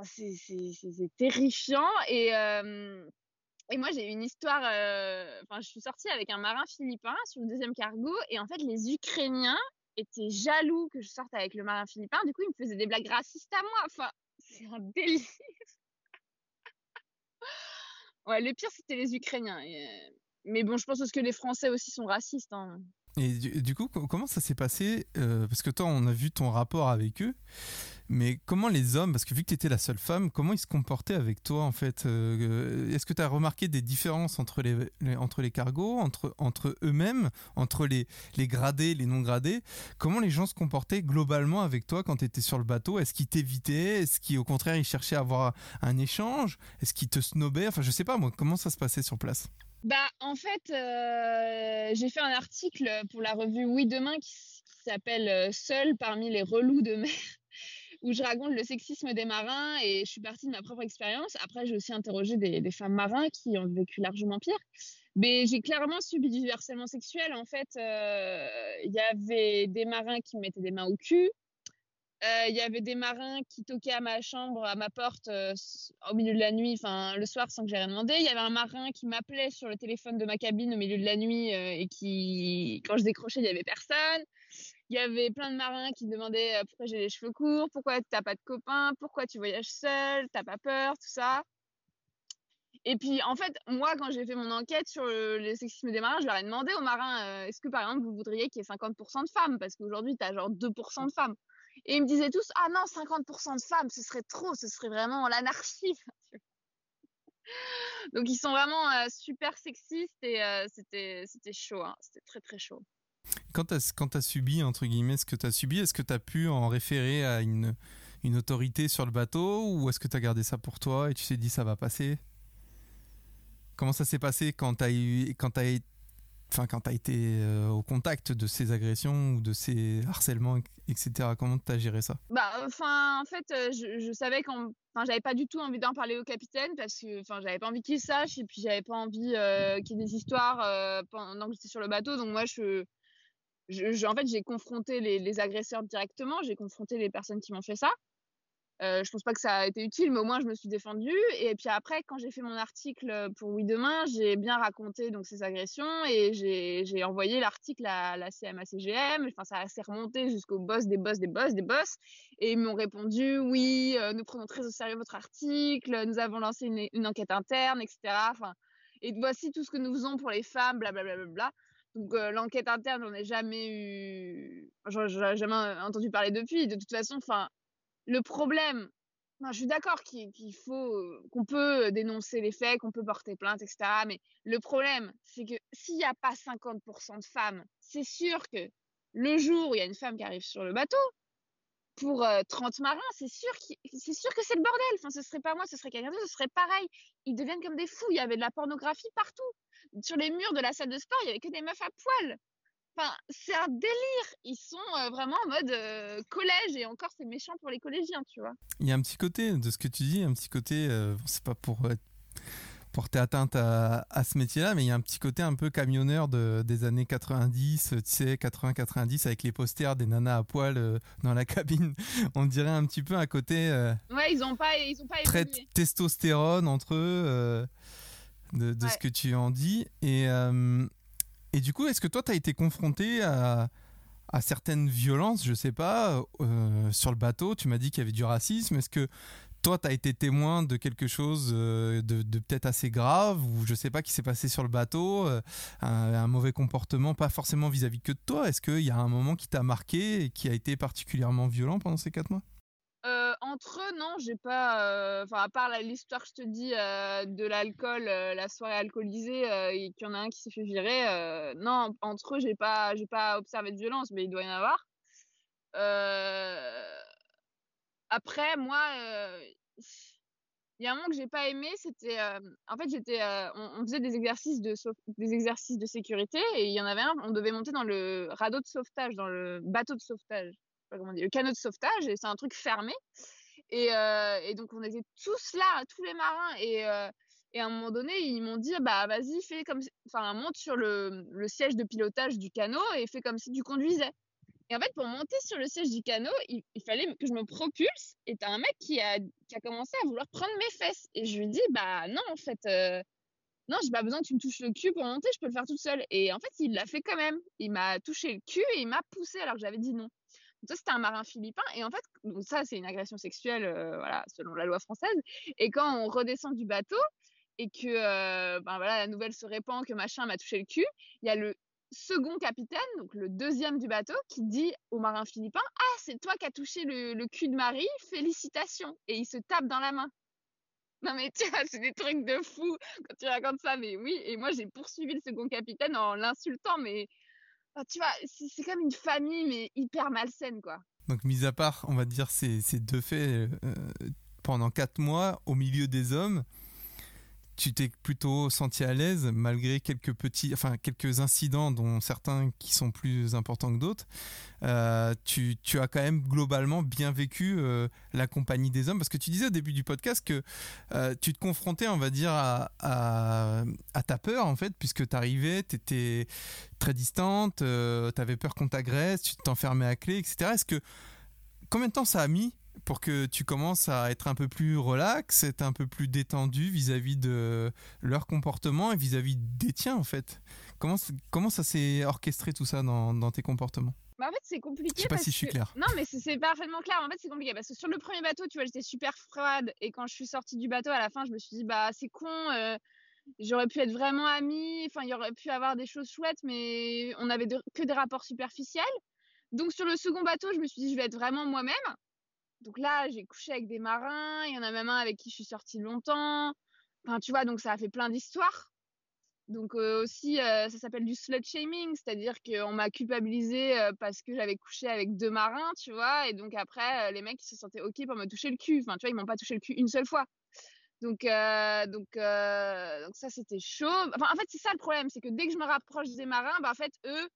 c'est terrifiant. Et. Euh... Et moi, j'ai une histoire. Euh, enfin, je suis sortie avec un marin philippin sur le deuxième cargo. Et en fait, les Ukrainiens, était jaloux que je sorte avec le marin philippin. Du coup, il me faisait des blagues racistes à moi. Enfin, c'est un délire. ouais, le pire, c'était les Ukrainiens. Euh, mais bon, je pense que les Français aussi sont racistes. Hein. Et du, coup, comment ça s'est passé euh, Parce que toi, on a vu ton rapport avec eux. Mais comment les hommes, parce que vu que tu étais la seule femme, comment ils se comportaient avec toi en fait euh, Est-ce que tu as remarqué des différences entre les, entre les cargos, entre, entre eux-mêmes, entre les, les gradés, les non gradés Comment les gens se comportaient globalement avec toi quand tu étais sur le bateau? Est-ce qu'ils t'évitaient? Est-ce qu'au contraire ils cherchaient à avoir un échange? Est-ce qu'ils te snobaient? Enfin, je sais pas moi, comment ça se passait sur place? Bah, en fait, euh, j'ai fait un article pour la revue Oui Demain qui, s'appelle euh, Seul parmi les relous de mer, où je raconte le sexisme des marins et je suis partie de ma propre expérience. Après, j'ai aussi interrogé des, femmes marins qui ont vécu largement pire. Mais j'ai clairement subi du harcèlement sexuel. En fait, euh, il y avait des marins qui me mettaient des mains au cul, il y avait des marins qui toquaient à ma chambre, à ma porte au milieu de la nuit, enfin le soir sans que j'ai rien demandé. Il y avait un marin qui m'appelait sur le téléphone de ma cabine au milieu de la nuit et qui, quand je décrochais, il y avait personne. Il y avait plein de marins qui demandaient pourquoi j'ai les cheveux courts, pourquoi t'as pas de copain, pourquoi tu voyages seul, t'as pas peur, tout ça. Et puis, en fait, moi, quand j'ai fait mon enquête sur le, sexisme des marins, je leur ai demandé aux marins, est-ce que par exemple, vous voudriez qu'il y ait 50% de femmes? Parce qu'aujourd'hui, tu as genre 2% de femmes. Et ils me disaient tous, ah non, 50% de femmes, ce serait trop, ce serait vraiment l'anarchie. Donc ils sont vraiment euh, super sexistes et euh, c'était, c'était chaud, hein. c'était très très chaud. Quand tu as, subi, entre guillemets, ce que tu as subi, est-ce que tu as pu en référer à une, une autorité sur le bateau ou est-ce que tu as gardé ça pour toi et tu t'es dit ça va passer? Comment ça s'est passé quand tu as, eu, as as été euh, au contact de ces agressions ou de ces harcèlements etc comment tu as géré ça? Bah enfin en fait euh, je, savais qu'en enfin j'avais pas du tout envie d'en parler au capitaine parce que enfin j'avais pas envie qu'il sache et puis j'avais pas envie euh, qu'il y ait des histoires pendant que j'étais sur le bateau. Donc moi je, en fait j'ai confronté les, agresseurs directement j'ai confronté les personnes qui m'ont fait ça euh, je pense pas que ça a été utile, mais au moins je me suis défendue. Et puis après, quand j'ai fait mon article pour Oui Demain, j'ai bien raconté donc ces agressions et j'ai envoyé l'article à la CMA-CGM. Enfin, ça s'est remonté jusqu'au boss des boss des boss des boss. Et ils m'ont répondu oui, euh, nous prenons très au sérieux votre article, nous avons lancé une, enquête interne, etc. Enfin, et voici tout ce que nous faisons pour les femmes, blablabla. Bla, bla, bla, donc euh, l'enquête interne, j'en ai jamais eu, j'en ai jamais entendu parler depuis. De toute façon, enfin, le problème, je suis d'accord qu'il faut, euh, qu'on peut dénoncer les faits, qu'on peut porter plainte, etc. Mais le problème, c'est que s'il n'y a pas 50% de femmes, c'est sûr que le jour où il y a une femme qui arrive sur le bateau, pour 30 euh, marins, c'est sûr, c'est sûr que c'est le bordel. Enfin, ce serait pas moi, ce serait quelqu'un d'autre, ce serait pareil. Ils deviennent comme des fous. Il y avait de la pornographie partout. Sur les murs de la salle de sport, il y avait que des meufs à poil. Enfin, c'est un délire. Ils sont euh, vraiment en mode euh, collège et encore c'est méchant pour les collégiens, tu vois. Il y a un petit côté de ce que tu dis, un petit côté, euh, c'est pas pour porter atteinte à, ce métier-là, mais il y a un petit côté un peu camionneur de, des années 90, tu sais, 80-90 avec les posters des nanas à poil dans la cabine. On dirait un petit peu un côté. ouais, ils ont pas, ils ont pas très testostérone entre eux. De, de ce que tu en dis. Et, et du coup, est-ce que toi, tu as été confronté à, certaines violences, je sais pas, euh, sur le bateau? Tu m'as dit qu'il y avait du racisme. Est-ce que toi, tu as été témoin de quelque chose euh, de, peut-être assez grave ou je sais pas qui s'est passé sur le bateau, euh, un, mauvais comportement, pas forcément vis-à-vis que de toi? Est-ce qu'il y a un moment qui t'a marqué et qui a été particulièrement violent pendant ces quatre mois? Entre eux, non, j'ai pas. Euh, enfin, à part l'histoire je te dis euh, de l'alcool, euh, la soirée alcoolisée, et qu'il y en a un qui s'est fait virer. non, entre eux, j'ai pas, j'ai pas observé de violence, mais il doit y en avoir. Après, moi, il y a un moment que j'ai pas aimé, c'était. en fait, j'étais. On, on, faisait des exercices de des exercices de sécurité, et il y en avait un. On devait monter dans le radeau de sauvetage, dans le bateau de sauvetage le canot de sauvetage, et c'est un truc fermé. Et, euh, donc on était tous là, tous les marins, et, euh, et à un moment donné ils m'ont dit bah vas-y fais comme, enfin monte sur le, siège de pilotage du canot et fais comme si tu conduisais. Et en fait pour monter sur le siège du canot, il, fallait que je me propulse. Et t'as un mec qui a, qui a commencé à vouloir prendre mes fesses. Et je lui dis bah non en fait. Euh, non, j'ai pas besoin que tu me touches le cul pour monter, je peux le faire toute seule. Et en fait, il l'a fait quand même. Il m'a touché le cul et il m'a poussé alors que j'avais dit non. Ça, c'était un marin philippin. Et en fait, ça, c'est une agression sexuelle, euh, voilà, selon la loi française. Et quand on redescend du bateau et que euh, ben voilà, la nouvelle se répand que machin m'a touché le cul, il y a le second capitaine, donc le deuxième du bateau, qui dit au marin philippin Ah, c'est toi qui as touché le, cul de Marie, félicitations. Et il se tape dans la main. Non, mais tu vois, c'est des trucs de fou quand tu racontes ça, mais oui. Et moi, j'ai poursuivi le second capitaine en l'insultant, mais tu vois, c'est comme une famille, mais hyper malsaine, quoi. Donc, mis à part, on va dire, ces, ces deux faits, euh, pendant quatre mois, au milieu des hommes, tu t'es plutôt senti à l'aise malgré quelques petits, enfin quelques incidents dont certains qui sont plus importants que d'autres. Euh, tu, as quand même globalement bien vécu euh, la compagnie des hommes parce que tu disais au début du podcast que euh, tu te confrontais, on va dire, à, ta peur en fait, puisque tu arrivais, tu étais très distante, tu avais peur qu'on t'agresse, tu t'enfermais à clé, etc. Est-ce que combien de temps ça a mis pour que tu commences à être un peu plus relax, être un peu plus détendu vis-à-vis de leur comportement et vis-à-vis des tiens en fait. Comment, comment ça s'est orchestré tout ça dans, dans tes comportements? Bah en fait, c'est compliqué. Je sais pas si je suis clair. Non, mais c'est parfaitement clair. En fait, c'est compliqué parce que sur le premier bateau, tu vois, j'étais super froide et quand je suis sortie du bateau à la fin, je me suis dit, bah, c'est con, euh, j'aurais pu être vraiment amie, enfin, il y aurait pu avoir des choses chouettes, mais on avait que des rapports superficiels. Donc, sur le second bateau, je me suis dit, je vais être vraiment moi-même. Donc là, j'ai couché avec des marins. Il y en a même un avec qui je suis sortie longtemps. Enfin, tu vois, donc ça a fait plein d'histoires. Donc euh, aussi, euh, ça s'appelle du slut shaming, c'est-à-dire qu'on m'a culpabilisé euh, parce que j'avais couché avec deux marins, tu vois. Et donc après, les mecs, ils se sentaient ok pour me toucher le cul. Enfin, tu vois, ils m'ont pas touché le cul une seule fois. Donc, donc, donc ça, c'était chaud. Enfin, en fait, c'est ça le problème, c'est que dès que je me rapproche des marins, bah, en fait, eux,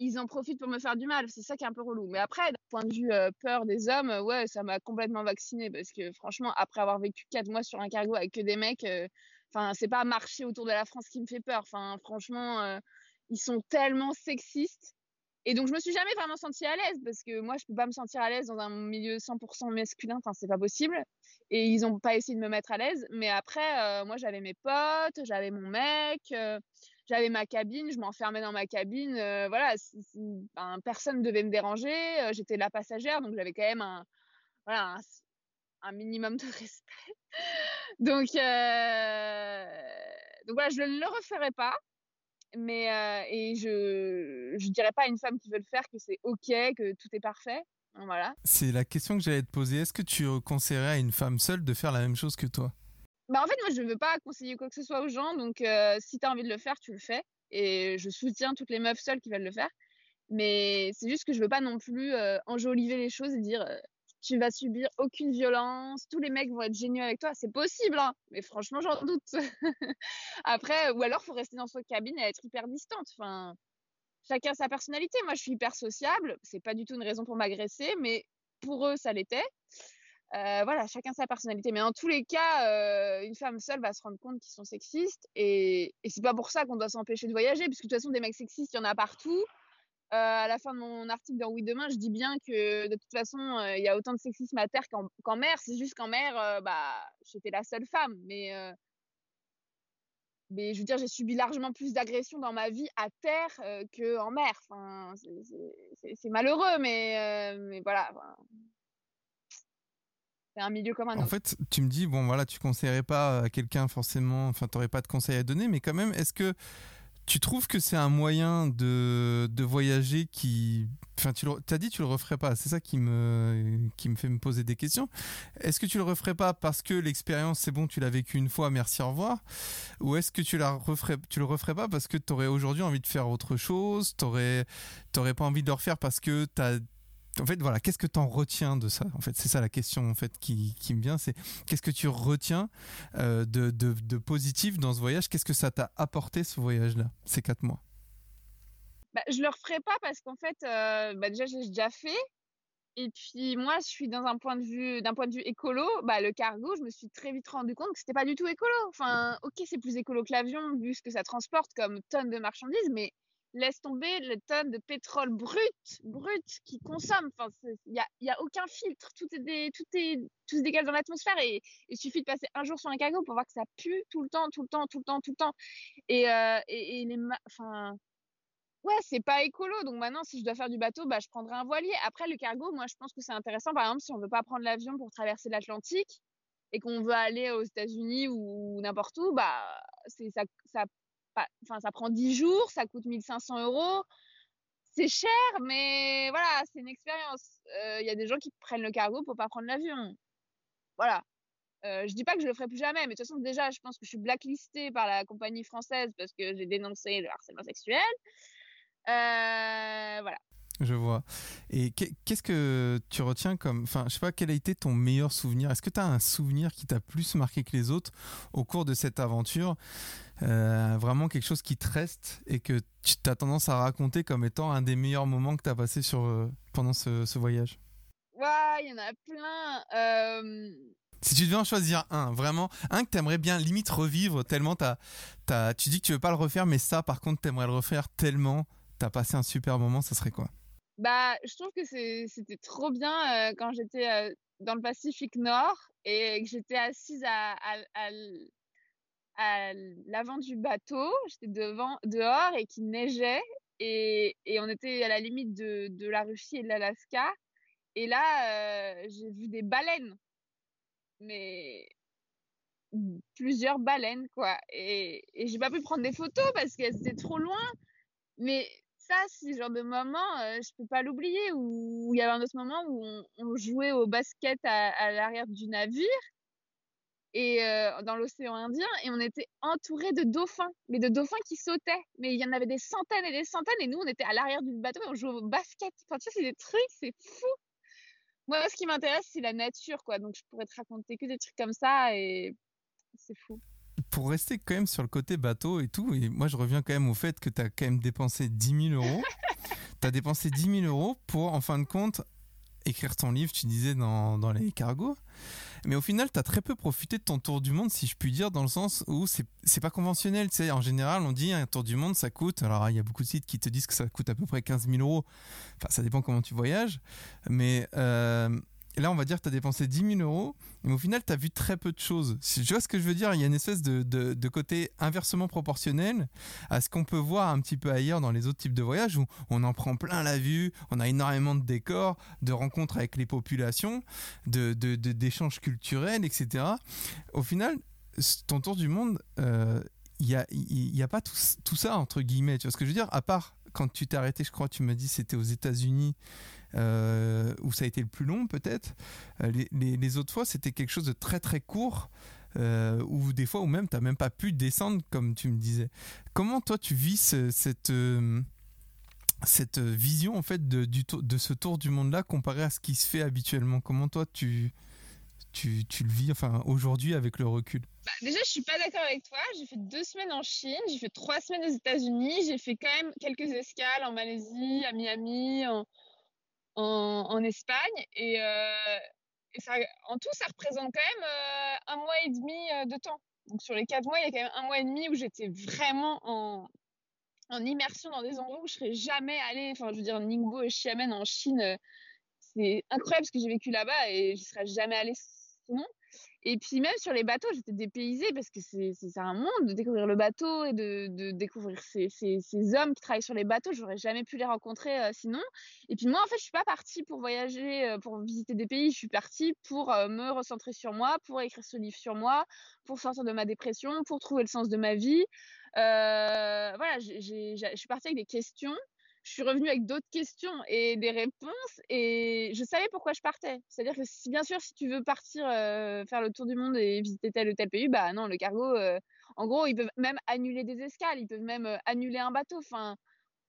ils en profitent pour me faire du mal. C'est ça qui est un peu relou. Mais après, d'un point de vue euh, peur des hommes, ouais, ça m'a complètement vacciné parce que franchement, après avoir vécu quatre mois sur un cargo avec que des mecs, euh, enfin, c'est pas marcher autour de la France qui me fait peur. Enfin, franchement, euh, ils sont tellement sexistes. Et donc, je me suis jamais vraiment sentie à l'aise parce que moi, je peux pas me sentir à l'aise dans un milieu 100% masculin. Enfin, c'est pas possible. Et ils ont pas essayé de me mettre à l'aise. Mais après, moi, j'avais mes potes, j'avais mon mec j'avais ma cabine, je m'enfermais dans ma cabine, euh, voilà, personne ne devait me déranger, euh, j'étais la passagère, donc j'avais quand même un, voilà, un, minimum de respect. donc, euh, donc voilà, je ne le referai pas, mais et je je dirais pas à une femme qui veut le faire que c'est ok, que tout est parfait. Voilà. C'est la question que j'allais te poser. Est-ce que tu conseillerais à une femme seule de faire la même chose que toi? Bah, en fait, moi, je ne veux pas conseiller quoi que ce soit aux gens. Donc, euh, si tu as envie de le faire, tu le fais. Et je soutiens toutes les meufs seules qui veulent le faire. Mais c'est juste que je veux pas non plus euh, enjoliver les choses et dire euh, tu vas subir aucune violence, tous les mecs vont être géniaux avec toi. C'est possible, hein mais franchement, j'en doute. Après, ou alors, faut rester dans sa cabine et être hyper distante. Enfin, chacun sa personnalité. Moi, je suis hyper sociable. C'est pas du tout une raison pour m'agresser, mais pour eux, ça l'était. Euh, voilà, chacun sa personnalité. Mais en tous les cas, euh, une femme seule va se rendre compte qu'ils sont sexistes. Et, et c'est pas pour ça qu'on doit s'empêcher de voyager, puisque de toute façon, des mecs sexistes, il y en a partout. Euh, à la fin de mon article dans Oui Demain, je dis bien que de toute façon, il y a autant de sexisme à terre qu'en mer. C'est juste qu'en mer, bah, j'étais la seule femme. Mais, mais je veux dire, j'ai subi largement plus d'agressions dans ma vie à terre qu'en mer. C'est malheureux, mais, mais voilà un milieu comme un En fait, tu me dis, bon, voilà, tu conseillerais pas à quelqu'un forcément, enfin, tu n'aurais pas de conseils à donner, mais quand même, est-ce que tu trouves que c'est un moyen de, de voyager qui. Enfin, tu as dit tu le referais pas. C'est ça qui me, qui me fait me poser des questions. Est-ce que tu le referais pas parce que l'expérience, c'est bon, tu l'as vécu une fois, merci, au revoir? Ou est-ce que tu, la referais, tu le referais pas parce que tu aurais aujourd'hui envie de faire autre chose Tu n'aurais pas envie de le refaire parce que tu as en fait, voilà, qu'est-ce que tu en retiens de ça? En fait, c'est ça la question en fait qui, qui me vient, c'est qu'est-ce que tu retiens euh, de, de, positif dans ce voyage? Qu'est-ce que ça t'a apporté ce voyage-là, ces quatre mois? Bah, Je le referai pas parce qu'en fait, euh, bah, déjà j'ai déjà fait. Et puis moi, je suis dans un point de vue, d'un point de vue écolo, bah, le cargo, je me suis très vite rendu compte que c'était pas du tout écolo. Enfin, ok, c'est plus écolo que l'avion vu ce que ça transporte comme tonnes de marchandises, mais laisse tomber les tonnes de pétrole brut, brut, qui consomme. Enfin, il y a, y a, aucun filtre. Tout est, tout se dégage dans l'atmosphère et il suffit de passer un jour sur un cargo pour voir que ça pue tout le temps, tout le temps, tout le temps, tout le temps. Et, euh, et, les, enfin, ouais, c'est pas écolo. Donc maintenant, si je dois faire du bateau, bah, je prendrai un voilier. Après, le cargo, moi, je pense que c'est intéressant. Par exemple, si on veut pas prendre l'avion pour traverser l'Atlantique et qu'on veut aller aux États-Unis ou n'importe où, bah, c'est ça, enfin, ça prend 10 jours, ça coûte 1500 euros. C'est cher, mais voilà, c'est une expérience. Il y a des gens qui prennent le cargo pour pas prendre l'avion. Voilà. Euh, je dis pas que je le ferai plus jamais, mais de toute façon, déjà, je pense que je suis blacklistée par la compagnie française parce que j'ai dénoncé le harcèlement sexuel. Euh. Je vois. Et qu'est-ce que tu retiens comme. Enfin, je sais pas, quel a été ton meilleur souvenir? Est-ce que tu as un souvenir qui t'a plus marqué que les autres au cours de cette aventure euh, Vraiment quelque chose qui te reste et que tu as tendance à raconter comme étant un des meilleurs moments que tu as passé sur, euh, pendant ce, ce voyage? Ouais, il y en a plein. Euh... Si tu devais en choisir un, vraiment, un que tu aimerais bien limite revivre tellement t'as, as, tu dis que tu veux pas le refaire, mais ça par contre tu aimerais le refaire tellement tu as passé un super moment, ça serait quoi? Bah, je trouve que c'était trop bien euh, quand j'étais euh, dans le Pacifique Nord et que j'étais assise à, l'avant du bateau, j'étais dehors et qu'il neigeait et, on était à la limite de, de la Russie et de l'Alaska et là euh, j'ai vu des baleines mais plusieurs baleines, quoi. Et, et j'ai pas pu prendre des photos parce qu'elles étaient trop loin. Mais ça, c'est genre de moment, euh, je peux pas l'oublier. Où il y avait un autre moment où on, jouait au basket à, l'arrière du navire et euh, dans l'océan Indien et on était entouré de dauphins, mais de dauphins qui sautaient. Mais il y en avait des centaines et des centaines et nous, on était à l'arrière du bateau et on jouait au basket. Enfin, tu sais, c'est des trucs, c'est fou. Moi, ce qui m'intéresse, c'est la nature, quoi. Donc, je pourrais te raconter que des trucs comme ça et c'est fou. Pour rester quand même sur le côté bateau et tout, et moi, je reviens quand même au fait que tu as quand même dépensé 10 000 euros. tu as dépensé 10 000 euros pour, en fin de compte, écrire ton livre, tu disais, dans, dans les cargos. Mais au final, tu as très peu profité de ton tour du monde, si je puis dire, dans le sens où c'est pas conventionnel. Tu en général, on dit un tour du monde, ça coûte. Alors, il y a beaucoup de sites qui te disent que ça coûte à peu près 15 000 euros. Enfin, ça dépend comment tu voyages. Mais. Euh, et là, on va dire que tu as dépensé 10 000 euros, mais au final, tu as vu très peu de choses. Tu vois ce que je veux dire? Il y a une espèce de, côté inversement proportionnel à ce qu'on peut voir un petit peu ailleurs dans les autres types de voyages où on en prend plein la vue, on a énormément de décors, de rencontres avec les populations, d'échanges de, culturels, etc. Au final, ton tour du monde, euh, il n'y a, y a pas tout, tout, ça, entre guillemets. Tu vois ce que je veux dire? À part quand tu t'es arrêté, je crois, tu m'as dit c'était aux États-Unis euh, où ça a été le plus long peut-être. Euh, les, autres fois, c'était quelque chose de très très court. Euh, ou des fois où même tu n'as même pas pu descendre comme tu me disais. Comment toi tu vis cette, cette vision en fait de, du, de ce tour du monde là comparé à ce qui se fait habituellement? Comment toi tu, tu, le vis enfin aujourd'hui avec le recul? Bah, Déjà je suis pas d'accord avec toi. J'ai fait deux semaines en Chine, j'ai fait trois semaines aux États-Unis, j'ai fait quand même quelques escales en Malaisie, à Miami, en, Espagne. Et, euh, ça, en tout, ça représente quand même euh, un mois et demi euh, de temps. Donc sur les quatre mois, il y a quand même un mois et demi où j'étais vraiment en, en immersion dans des endroits où je serais jamais allée. Enfin, je veux dire, Ningbo et Xiamen en Chine, c'est incroyable ce que j'ai vécu là-bas et je serais jamais allée Et puis même sur les bateaux, j'étais dépaysée parce que c'est un monde de découvrir le bateau et de, de découvrir ces, ces, ces, hommes qui travaillent sur les bateaux. J'aurais jamais pu les rencontrer euh, sinon. Et puis moi, en fait, je suis pas partie pour voyager, euh, pour visiter des pays. Je suis partie pour euh, me recentrer sur moi, pour écrire ce livre sur moi, pour sortir de ma dépression, pour trouver le sens de ma vie. voilà, je suis partie avec des questions je suis revenue avec d'autres questions et des réponses et je savais pourquoi je partais. C'est-à-dire que bien sûr, si tu veux partir euh, faire le tour du monde et visiter tel ou tel pays, bah non, le cargo, euh, en gros, ils peuvent même annuler des escales, ils peuvent même euh, annuler un bateau. Enfin,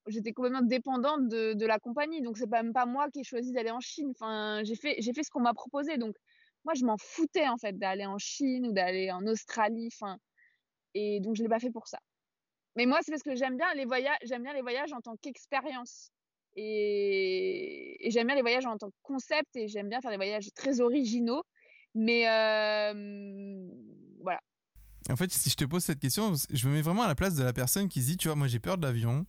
j'étais complètement dépendante de, de la compagnie, donc c'est même pas moi qui ai choisi d'aller en Chine. Enfin, j'ai fait, j'ai fait ce qu'on m'a proposé, donc moi, je m'en foutais en fait d'aller en Chine ou d'aller en Australie. Enfin, et donc je l'ai pas fait pour ça. Mais moi, c'est parce que j'aime bien les voyages, j'aime bien les voyages en tant qu'expérience. Et, j'aime bien les voyages en tant que concept et j'aime bien faire des voyages très originaux. Mais euh, voilà. En fait, si je te pose cette question, je me mets vraiment à la place de la personne qui se dit, tu vois, moi j'ai peur de l'avion,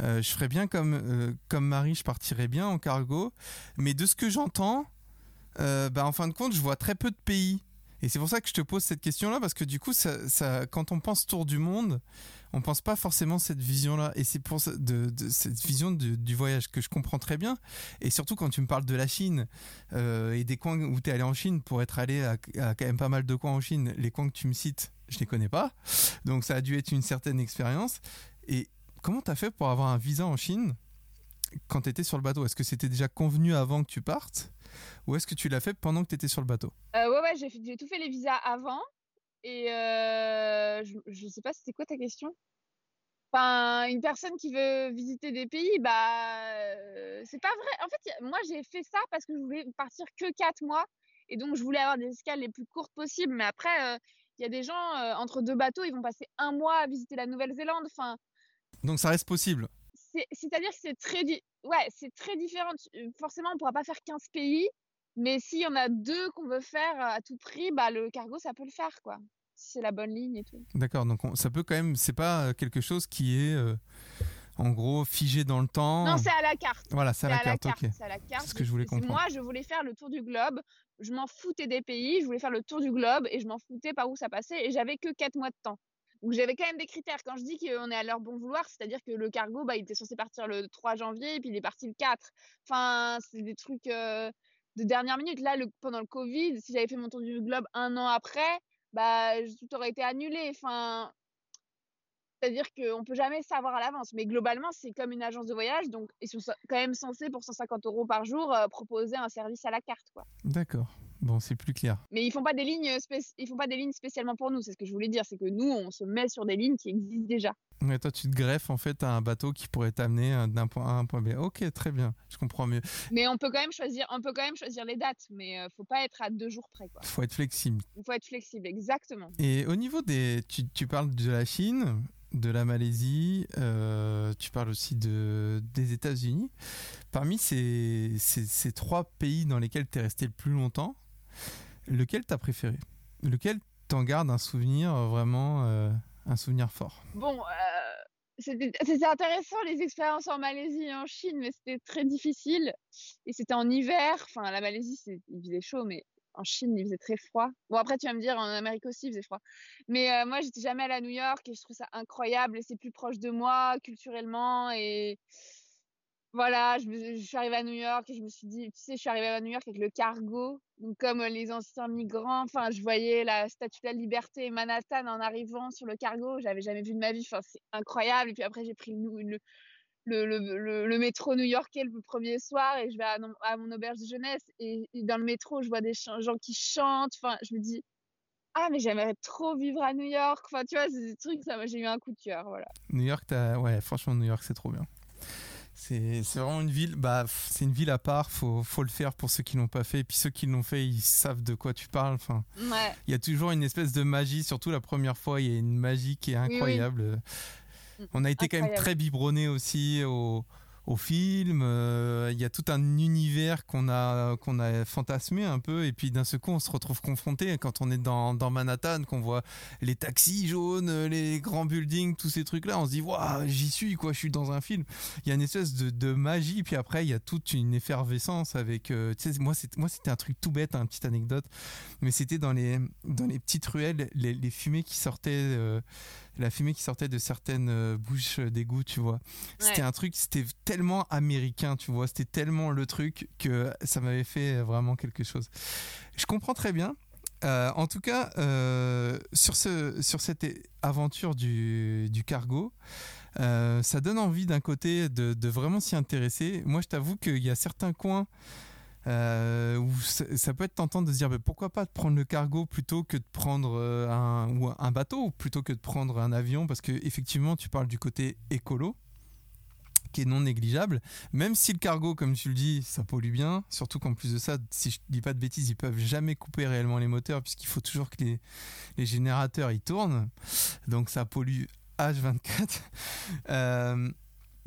euh, je ferais bien comme, euh, comme Marie, je partirais bien en cargo, mais de ce que j'entends, bah, en fin de compte, je vois très peu de pays. Et c'est pour ça que je te pose cette question-là, parce que du coup, quand on pense tour du monde, on pense pas forcément cette vision-là. Et c'est pour cette vision du voyage que je comprends très bien. Et surtout quand tu me parles de la Chine euh, et des coins où tu es allé en Chine pour être allé à, à, quand même pas mal de coins en Chine, les coins que tu me cites, je les connais pas. Donc ça a dû être une certaine expérience. Et comment tu as fait pour avoir un visa en Chine quand tu étais sur le bateau? Est-ce que c'était déjà convenu avant que tu partes? Ou est-ce que tu l'as fait pendant que tu étais sur le bateau? Euh, Ouais, ouais, j'ai tout fait les visas avant. Et euh, je, ne sais pas, c'était quoi ta question? Enfin, une personne qui veut visiter des pays, bah, euh, c'est pas vrai. En fait, moi, j'ai fait ça parce que je voulais partir que 4 mois. Et donc, je voulais avoir des escales les plus courtes possibles. Mais après, il y a des gens, entre deux bateaux, ils vont passer un mois à visiter la Nouvelle-Zélande. Enfin, donc, ça reste possible? C'est-à-dire que c'est très, ouais, c'est très différent. Forcément, on pourra pas faire 15 pays, mais s'il y en a deux qu'on veut faire à tout prix, bah, le cargo, ça peut le faire, quoi. C'est la bonne ligne et tout. D'accord, donc ça peut quand même, c'est pas quelque chose qui est euh, en gros figé dans le temps. Non, c'est à la carte. Voilà, c'est à, la carte, ok. C'est à la carte. ce que je voulais comprendre. Moi, je voulais faire le tour du globe. Je m'en foutais des pays, je voulais faire le tour du globe et je m'en foutais par où ça passait et j'avais que 4 mois de temps. Donc j'avais quand même des critères. Quand je dis qu'on est à leur bon vouloir, c'est-à-dire que le cargo, bah, il était censé partir le 3 janvier et puis il est parti le 4. Enfin, c'est des trucs euh, de dernière minute. Là, pendant le Covid, si j'avais fait mon tour du globe un an après, bah, tout aurait été annulé. Enfin, c'est-à-dire qu'on ne peut jamais savoir à l'avance. Mais globalement, c'est comme une agence de voyage. Donc, ils sont quand même censés, pour 150 euros par jour, euh, proposer un service à la carte. D'accord. Bon, c'est plus clair. Mais ils font pas des lignes, ils font pas des lignes spécialement pour nous. C'est ce que je voulais dire, c'est que nous, on se met sur des lignes qui existent déjà. Mais toi, tu te greffes en fait à un bateau qui pourrait t'amener euh, d'un point A à un point B. Ok, très bien, je comprends mieux. Mais on peut quand même choisir, on peut quand même choisir les dates, mais euh, faut pas être à deux jours près. Il faut être flexible. Il faut être flexible, exactement. Et au niveau des, tu, tu parles de la Chine, de la Malaisie, euh, tu parles aussi de, des États-Unis. Parmi ces, ces, ces, trois pays dans lesquels tu es resté le plus longtemps, Lequel t'as préféré? Lequel t'en gardes un souvenir euh, vraiment, euh, un souvenir fort? Bon, euh, c'était intéressant les expériences en Malaisie et en Chine, mais c'était très difficile. Et c'était en hiver. Enfin, la Malaisie, il faisait chaud, mais en Chine, il faisait très froid. Bon, après, tu vas me dire, en Amérique aussi, il faisait froid. Mais moi, j'étais jamais allée à New York et je trouve ça incroyable et c'est plus proche de moi culturellement et voilà, je, suis arrivée à New York et je me suis dit, tu sais, je suis arrivée à New York avec le cargo, donc comme euh, les anciens migrants, enfin, je voyais la Statue de la Liberté et Manhattan en arrivant sur le cargo, j'avais jamais vu de ma vie, enfin, c'est incroyable. Et puis après, j'ai pris le, métro new-yorkais le premier soir et je vais à, à mon auberge de jeunesse. Et, dans le métro, je vois des gens qui chantent, enfin, je me dis, ah mais j'aimerais trop vivre à New York, enfin, tu vois, c'est des trucs, ça, j'ai eu un coup de cœur, voilà. New York, ouais, franchement, New York, c'est trop bien. C'est vraiment une ville, bah, c'est une ville à part, faut, faut le faire pour ceux qui l'ont pas fait. Et puis ceux qui l'ont fait, ils savent de quoi tu parles. Enfin, il y a toujours une espèce de magie, surtout la première fois, il y a une magie qui est incroyable. On a été quand même très biberonné aussi au, au film. Euh, il y a tout un univers qu'on a a fantasmé un peu et puis d'un seul coup on se retrouve confronté quand on est dans, dans Manhattan, qu'on voit les taxis jaunes, les grands buildings, tous ces trucs là, on se dit waouh j'y suis quoi, je suis dans un film. Il y a une espèce de, de magie puis après il y a toute une effervescence avec. Euh, moi c'est moi c'était un truc tout bête, une hein, petite anecdote, mais c'était dans les dans les petites ruelles les, les fumées qui sortaient. Euh, la fumée qui sortait de certaines euh, bouches d'égout, tu vois. C'était un truc, c'était tellement américain, tu vois. C'était tellement le truc que ça m'avait fait vraiment quelque chose. Je comprends très bien. Euh, en tout cas, euh, sur, ce, sur cette aventure du, du cargo, ça donne envie d'un côté de, de vraiment s'y intéresser. Moi, je t'avoue qu'il y a certains coins euh, où ça, peut être tentant de se dire pourquoi pas prendre le cargo plutôt que de prendre euh, un, ou un bateau plutôt que de prendre un avion? Parce que effectivement tu parles du côté écolo qui est non négligeable. Même si le cargo comme tu le dis ça pollue bien surtout qu'en plus de ça si je dis pas de bêtises ils peuvent jamais couper réellement les moteurs puisqu'il faut toujours que les, les générateurs ils tournent. Donc ça pollue H24 euh,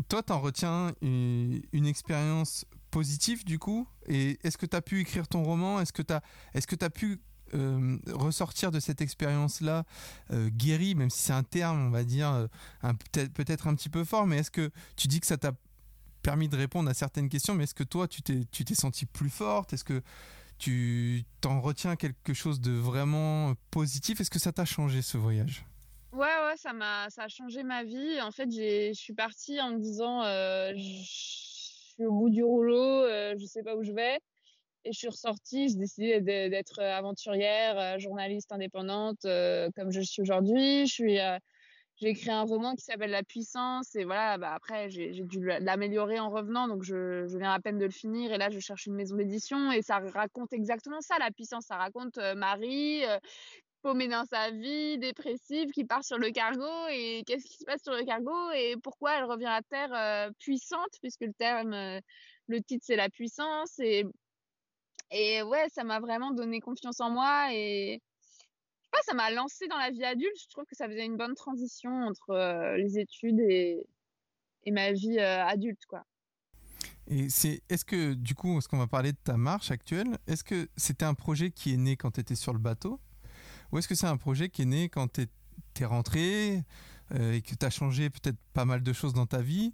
toi, t'en retiens une expérience positif du coup Et est-ce que tu as pu écrire ton roman? Est-ce que tu as, est-ce que pu euh, ressortir de cette expérience-là euh, guéri, même si c'est un terme, on va dire, euh, peut-être, un petit peu fort, mais est-ce que tu dis que ça t'a permis de répondre à certaines questions, mais est-ce que toi, tu t'es, senti plus forte? Est-ce que tu t'en retiens quelque chose de vraiment positif? Est-ce que ça t'a changé ce voyage? Ouais, ouais, ça m'a, ça a changé ma vie. En fait, je suis partie en me disant, euh, au bout du rouleau, euh, je sais pas où je vais. Et je suis ressortie, j'ai décidé d'être aventurière, euh, journaliste indépendante, euh, comme je suis aujourd'hui. Je suis, euh, j'ai écrit un roman qui s'appelle La puissance et voilà, bah après j'ai dû l'améliorer en revenant, donc je, je, viens à peine de le finir et là je cherche une maison d'édition et ça raconte exactement ça, la puissance. Ça raconte Marie paumée dans sa vie, dépressive, qui part sur le cargo et qu'est-ce qui se passe sur le cargo et pourquoi elle revient à terre euh, puissante puisque le terme, euh, le titre c'est la puissance et et ouais, ça m'a vraiment donné confiance en moi et je sais pas, ça m'a lancé dans la vie adulte. Je trouve que ça faisait une bonne transition entre euh, les études et, et ma vie adulte quoi. Et c'est, est-ce que, du coup, est-ce qu'on va parler de ta marche actuelle? Est-ce que c'était un projet qui est né quand tu étais sur le bateau? Ou est-ce que c'est un projet qui est né quand tu es, rentré euh, et que tu as changé peut-être pas mal de choses dans ta vie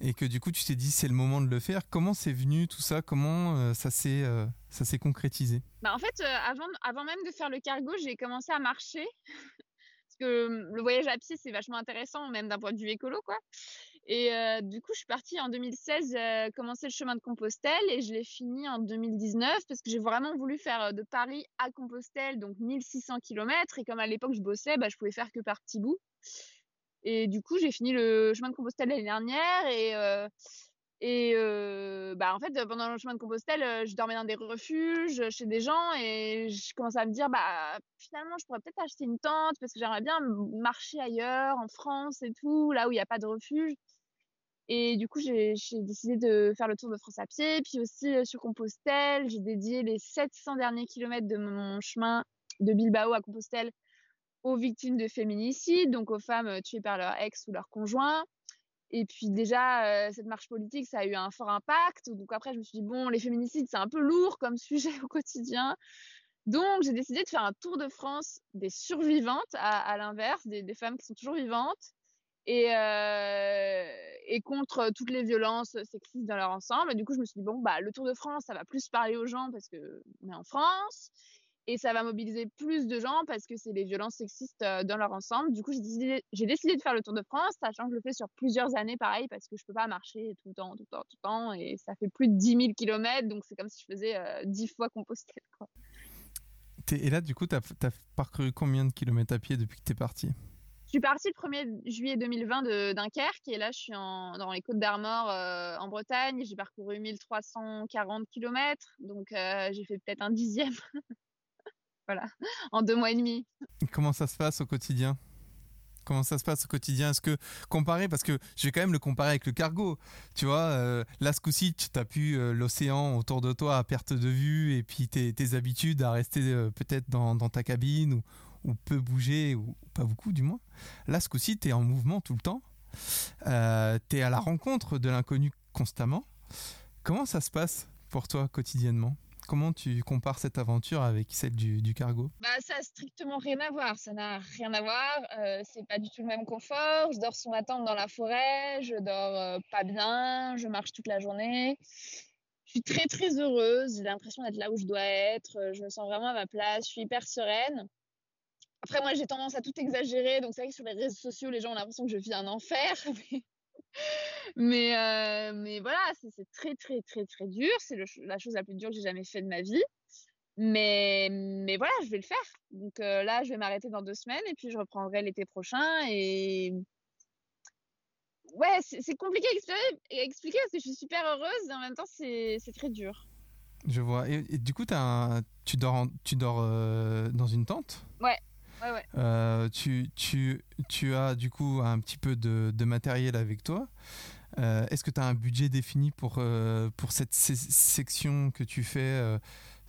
et que du coup tu t'es dit c'est le moment de le faire. Comment c'est venu tout ça? Comment euh, ça s'est euh, s'est concrétisé? Bah En fait, avant, avant même de faire le cargo, j'ai commencé à marcher. Que le voyage à pied, c'est vachement intéressant, même d'un point de vue écolo, quoi. Et euh, du coup, je suis partie en 2016 euh, commencer le chemin de Compostelle et je l'ai fini en 2019 parce que j'ai vraiment voulu faire euh, de Paris à Compostelle, donc 1600 km. Et comme à l'époque, je bossais, bah, je pouvais faire que par petits bouts. Et du coup, j'ai fini le chemin de Compostelle l'année dernière et et bah en fait, pendant le chemin de Compostelle, je dormais dans des refuges chez des gens et je commençais à me dire bah finalement, je pourrais peut-être acheter une tente parce que j'aimerais bien marcher ailleurs, en France et tout, là où il n'y a pas de refuge. Et du coup, j'ai décidé de faire le tour de France à pied. Puis aussi euh, sur Compostelle, j'ai dédié les 700 derniers kilomètres de mon chemin de Bilbao à Compostelle aux victimes de féminicide, donc aux femmes tuées par leur ex ou leur conjoint. Et puis déjà, euh, cette marche politique, ça a eu un fort impact. Donc après, je me suis dit, bon, les féminicides, c'est un peu lourd comme sujet au quotidien. Donc j'ai décidé de faire un tour de France des survivantes, à, l'inverse, des, femmes qui sont toujours vivantes, et, euh, et contre toutes les violences sexistes dans leur ensemble. Du coup, je me suis dit, bon, bah, le Tour de France, ça va plus parler aux gens parce que on est en France et ça va mobiliser plus de gens parce que c'est les violences sexistes euh, dans leur ensemble. Du coup, j'ai décidé, de faire le Tour de France, sachant que je le fais sur plusieurs années, pareil, parce que je peux pas marcher tout le temps, tout le temps, tout le temps, et ça fait plus de 10 000 kilomètres, donc c'est comme si je faisais euh, 10 fois Compostelle. Et là, du coup, tu as, as, parcouru combien de kilomètres à pied depuis que tu es parti? Suis partie le 1er juillet 2020 de Dunkerque, et là, je suis dans les Côtes d'Armor euh, en Bretagne, j'ai parcouru 1340 kilomètres, donc euh, j'ai fait peut-être un dixième. voilà, en deux mois et demi. Comment ça se passe au quotidien? Comment ça se passe au quotidien? Est-ce que comparer, parce que je vais quand même le comparer avec le cargo, tu vois, euh, là ce coup-ci, tu as pu l'océan autour de toi à perte de vue et puis tes, habitudes à rester peut-être dans, dans, ta cabine ou, ou, peu bouger, ou pas beaucoup du moins. Là ce coup-ci, tu es en mouvement tout le temps, euh, tu es à la rencontre de l'inconnu constamment. Comment ça se passe pour toi quotidiennement? Comment tu compares cette aventure avec celle du, cargo? Bah, Ça n'a strictement rien à voir. Ça n'a rien à voir. Euh, c'est pas du tout le même confort. Je dors sous ma tente dans la forêt. Je dors euh, pas bien. Je marche toute la journée. Je suis très très heureuse. J'ai l'impression d'être là où je dois être. Je me sens vraiment à ma place. Je suis hyper sereine. Après, moi, j'ai tendance à tout exagérer. Donc, c'est vrai que sur les réseaux sociaux, les gens ont l'impression que je vis un enfer. mais, euh, mais voilà, c'est très, très, très, très dur. C'est la chose la plus dure que j'ai jamais fait de ma vie. Mais, mais voilà, je vais le faire. Donc euh, là, je vais m'arrêter dans deux semaines et puis je reprendrai l'été prochain. Et ouais, c'est compliqué à expliquer, à expliquer, parce que je suis super heureuse et en même temps, c'est très dur. Je vois. Et, et du coup, as un... tu dors, en... tu dors euh, dans une tente? Ouais. Ouais, ouais. Euh, tu, tu, tu, as du coup un petit peu de, de matériel avec toi. Euh, Est-ce que tu as un budget défini pour, euh, pour cette section que tu fais euh,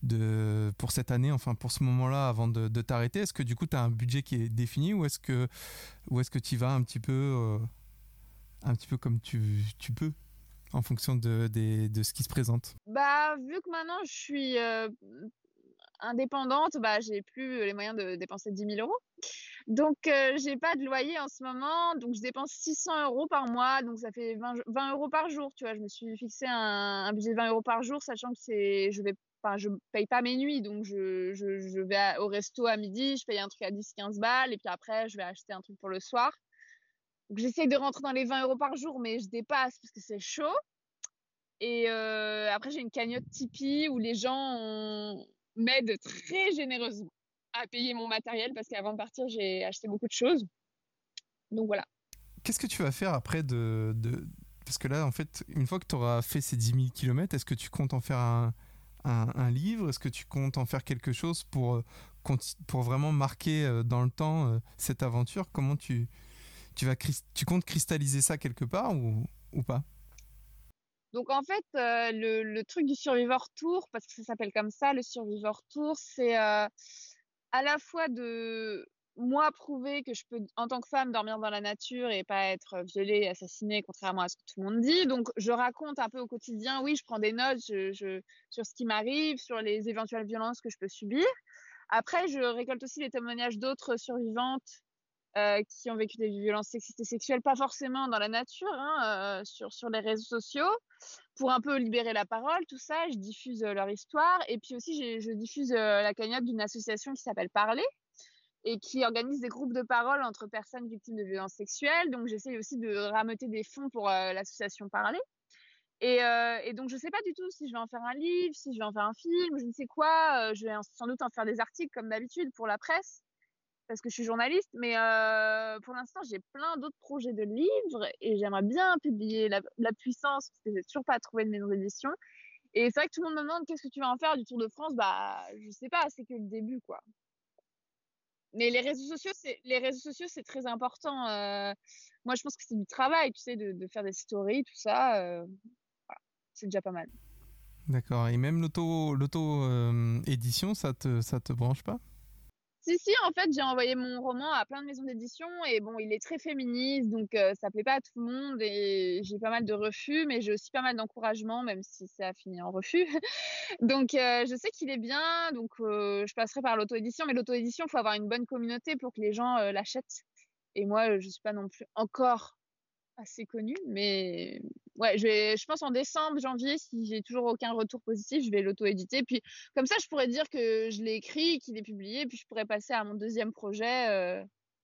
de, pour cette année, enfin pour ce moment-là avant de, de t'arrêter? Est-ce que du coup tu as un budget qui est défini ou est-ce que ou est-ce que tu vas un petit peu euh, un petit peu comme tu, tu peux en fonction de, de, de, ce qui se présente? Bah vu que maintenant je suis euh, indépendante, bah, j'ai plus les moyens de dépenser 10 000 euros. Donc, euh, j'ai pas de loyer en ce moment. Donc, je dépense 600 euros par mois. Donc, ça fait 20, 20 euros par jour. Tu vois, je me suis fixé un, budget de 20 euros par jour, sachant que c'est, je vais enfin, je paye pas mes nuits, donc je, je, je vais au resto à midi, je paye un truc à 10-15 balles, et puis après, je vais acheter un truc pour le soir. Donc, j'essaye de rentrer dans les 20 euros par jour, mais je dépasse parce que c'est chaud. Et euh, après, j'ai une cagnotte Tipeee où les gens m'aident très généreusement à payer mon matériel parce qu'avant de partir, j'ai acheté beaucoup de choses. Donc voilà. Qu'est-ce que tu vas faire après de, de... Parce que là, en fait, une fois que tu auras fait ces 10 000 km, est-ce que tu comptes en faire un, un, livre? Est-ce que tu comptes en faire quelque chose pour, euh, pour vraiment marquer euh, dans le temps euh, cette aventure? Comment tu, tu, vas, tu comptes cristalliser ça quelque part ou, ou pas? Donc en fait, le, le, truc du Survivor Tour, parce que ça s'appelle comme ça, le Survivor Tour, c'est à la fois de moi prouver que je peux, en tant que femme, dormir dans la nature et pas être violée, assassinée, contrairement à ce que tout le monde dit. Donc, je raconte un peu au quotidien. Oui, je prends des notes sur ce qui m'arrive, sur les éventuelles violences que je peux subir. Après, je récolte aussi les témoignages d'autres survivantes euh, qui ont vécu des violences sexistes et sexuelles, pas forcément dans la nature, hein, euh, sur, sur les réseaux sociaux, pour un peu libérer la parole, tout ça. Je diffuse euh, leur histoire. Et puis aussi, je diffuse la cagnotte d'une association qui s'appelle Parler, et qui organise des groupes de parole entre personnes victimes de violences sexuelles. Donc j'essaye aussi de rameuter des fonds pour l'association Parler. Et, et, donc je sais pas du tout si je vais en faire un livre, si je vais en faire un film, je ne sais quoi. Je vais sans doute en faire des articles comme d'habitude pour la presse parce que je suis journaliste. Mais pour l'instant j'ai plein d'autres projets de livres et j'aimerais bien publier la, puissance parce que j'ai toujours pas trouvé de maison d'édition. Et c'est vrai que tout le monde me demande qu'est-ce que tu vas en faire du Tour de France? Bah je sais pas, c'est que le début quoi. Mais les réseaux sociaux, c'est très important. Euh, moi, je pense que c'est du travail, tu sais, de, faire des stories, tout ça. Euh, c'est déjà pas mal. D'accord. Et même l'auto, l'auto euh, édition, ça te, ça te branche pas? Si, si, en fait, j'ai envoyé mon roman à plein de maisons d'édition et bon, il est très féministe, donc euh, ça plaît pas à tout le monde et j'ai pas mal de refus, mais j'ai aussi pas mal d'encouragement, même si ça a fini en refus. donc, euh, je sais qu'il est bien, donc euh, je passerai par l'auto-édition, mais l'auto-édition, il faut avoir une bonne communauté pour que les gens l'achètent. Et moi, je suis pas non plus encore assez connu. Mais ouais, je, vais, je pense en décembre, janvier, si j'ai toujours aucun retour positif, je vais l'auto-éditer. Puis comme ça, je pourrais dire que je l'ai écrit, qu'il est publié, puis je pourrais passer à mon deuxième projet euh,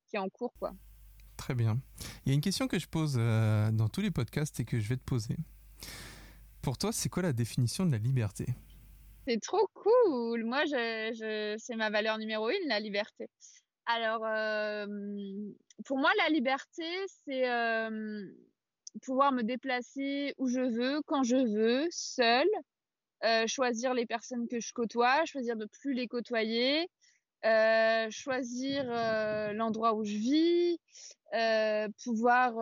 qui est en cours. quoi. Très bien. Il y a une question que je pose euh, dans tous les podcasts et que je vais te poser. Pour toi, c'est quoi la définition de la liberté? C'est trop cool. Moi, je, je, c'est ma valeur numéro une, la liberté. Alors, euh, pour moi, la liberté, c'est euh, pouvoir me déplacer où je veux, quand je veux, seule, euh, choisir les personnes que je côtoie, choisir de plus les côtoyer, choisir l'endroit où je vis, pouvoir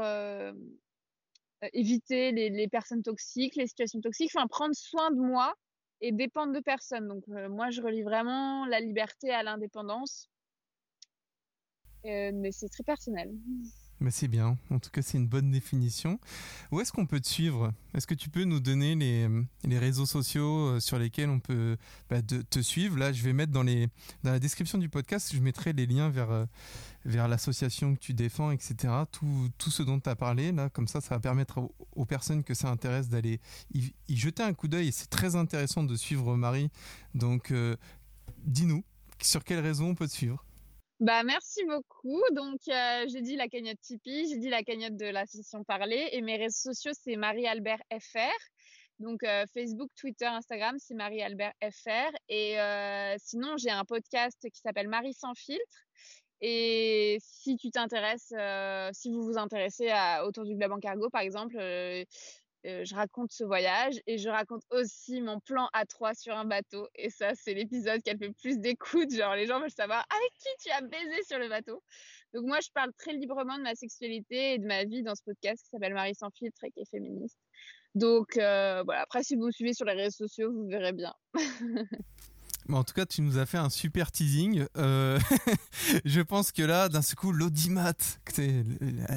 éviter les, les, personnes toxiques, les situations toxiques, enfin prendre soin de moi et dépendre de personne. Donc moi, je relie vraiment la liberté à l'indépendance euh, mais c'est très personnel. Mais c'est bien, en tout cas c'est une bonne définition. Où est-ce qu'on peut te suivre? Est-ce que tu peux nous donner les, les réseaux sociaux euh, sur lesquels on peut bah, te suivre? Là je vais mettre dans, les, dans la description du podcast, je mettrai les liens vers, euh, vers l'association que tu défends, etc. Tout, tout ce dont tu as parlé, là, comme ça ça va permettre aux, personnes que ça intéresse d'aller y, jeter un coup d'œil c'est très intéressant de suivre Marie. Donc dis-nous, sur quelles raisons on peut te suivre? Bah, merci beaucoup. Donc, euh, j'ai dit la cagnotte Tipeee, j'ai dit la cagnotte de l'association Parler et mes réseaux sociaux, c'est Marie-Albert FR. Donc, euh, Facebook, Twitter, Instagram, c'est Marie-Albert FR. Et euh, sinon, j'ai un podcast qui s'appelle Marie sans filtre. Et si tu t'intéresses, si vous vous intéressez autour du Globe cargo, par exemple, euh, je raconte ce voyage et je raconte aussi mon plan à 3 sur un bateau. Et ça, c'est l'épisode qui a le plus d'écoute. Genre, les gens veulent savoir avec qui tu as baisé sur le bateau? Donc, moi, je parle très librement de ma sexualité et de ma vie dans ce podcast qui s'appelle Marie sans filtre et qui est féministe. Donc, euh, voilà. Après, si vous me suivez sur les réseaux sociaux, vous verrez bien. en tout cas, tu nous as fait un super teasing. Euh, je pense que là, d'un seul coup, l'audimat,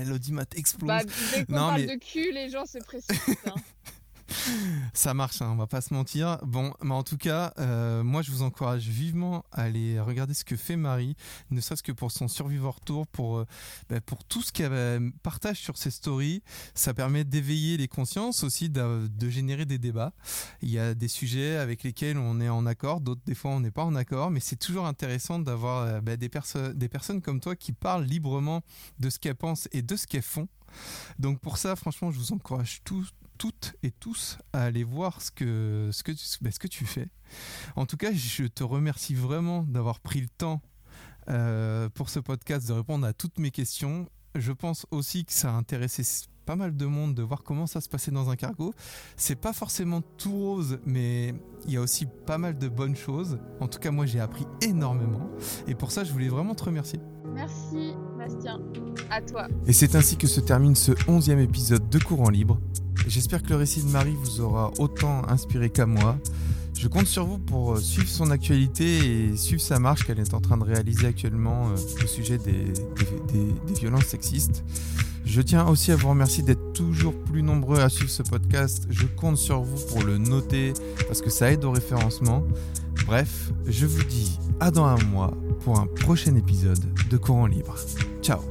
l'audimat explose. Bah, dès qu'on parle mais... de cul, les gens se précipitent. Hein. Ça marche, hein, on va pas se mentir. Bon, mais en tout cas, euh, moi je vous encourage vivement à aller regarder ce que fait Marie, ne serait-ce que pour son Survivor Tour, pour, euh, bah, pour tout ce qu'elle euh, partage sur ses stories. Ça permet d'éveiller les consciences, aussi de, générer des débats. Il y a des sujets avec lesquels on est en accord, d'autres des fois on n'est pas en accord, mais c'est toujours intéressant d'avoir bah, des, des personnes comme toi qui parlent librement de ce qu'elles pensent et de ce qu'elles font. Donc pour ça, franchement, je vous encourage tous, toutes et tous à aller voir ben, ce que tu fais. En tout cas, je te remercie vraiment d'avoir pris le temps euh, pour ce podcast de répondre à toutes mes questions. Je pense aussi que ça a intéressé pas mal de monde de voir comment ça se passait dans un cargo. C'est pas forcément tout rose, mais il y a aussi pas mal de bonnes choses. En tout cas, moi, j'ai appris énormément. Et pour ça, je voulais vraiment te remercier. Merci, Bastien. À toi. Et c'est ainsi que se termine ce onzième épisode de Courant Libre. J'espère que le récit de Marie vous aura autant inspiré qu'à moi. Je compte sur vous pour euh, suivre son actualité et suivre sa marche qu'elle est en train de réaliser actuellement euh, au sujet des, des, violences sexistes. Je tiens aussi à vous remercier d'être toujours plus nombreux à suivre ce podcast. Je compte sur vous pour le noter parce que ça aide au référencement. Bref, je vous dis à dans un mois pour un prochain épisode de Courant Libre. Ciao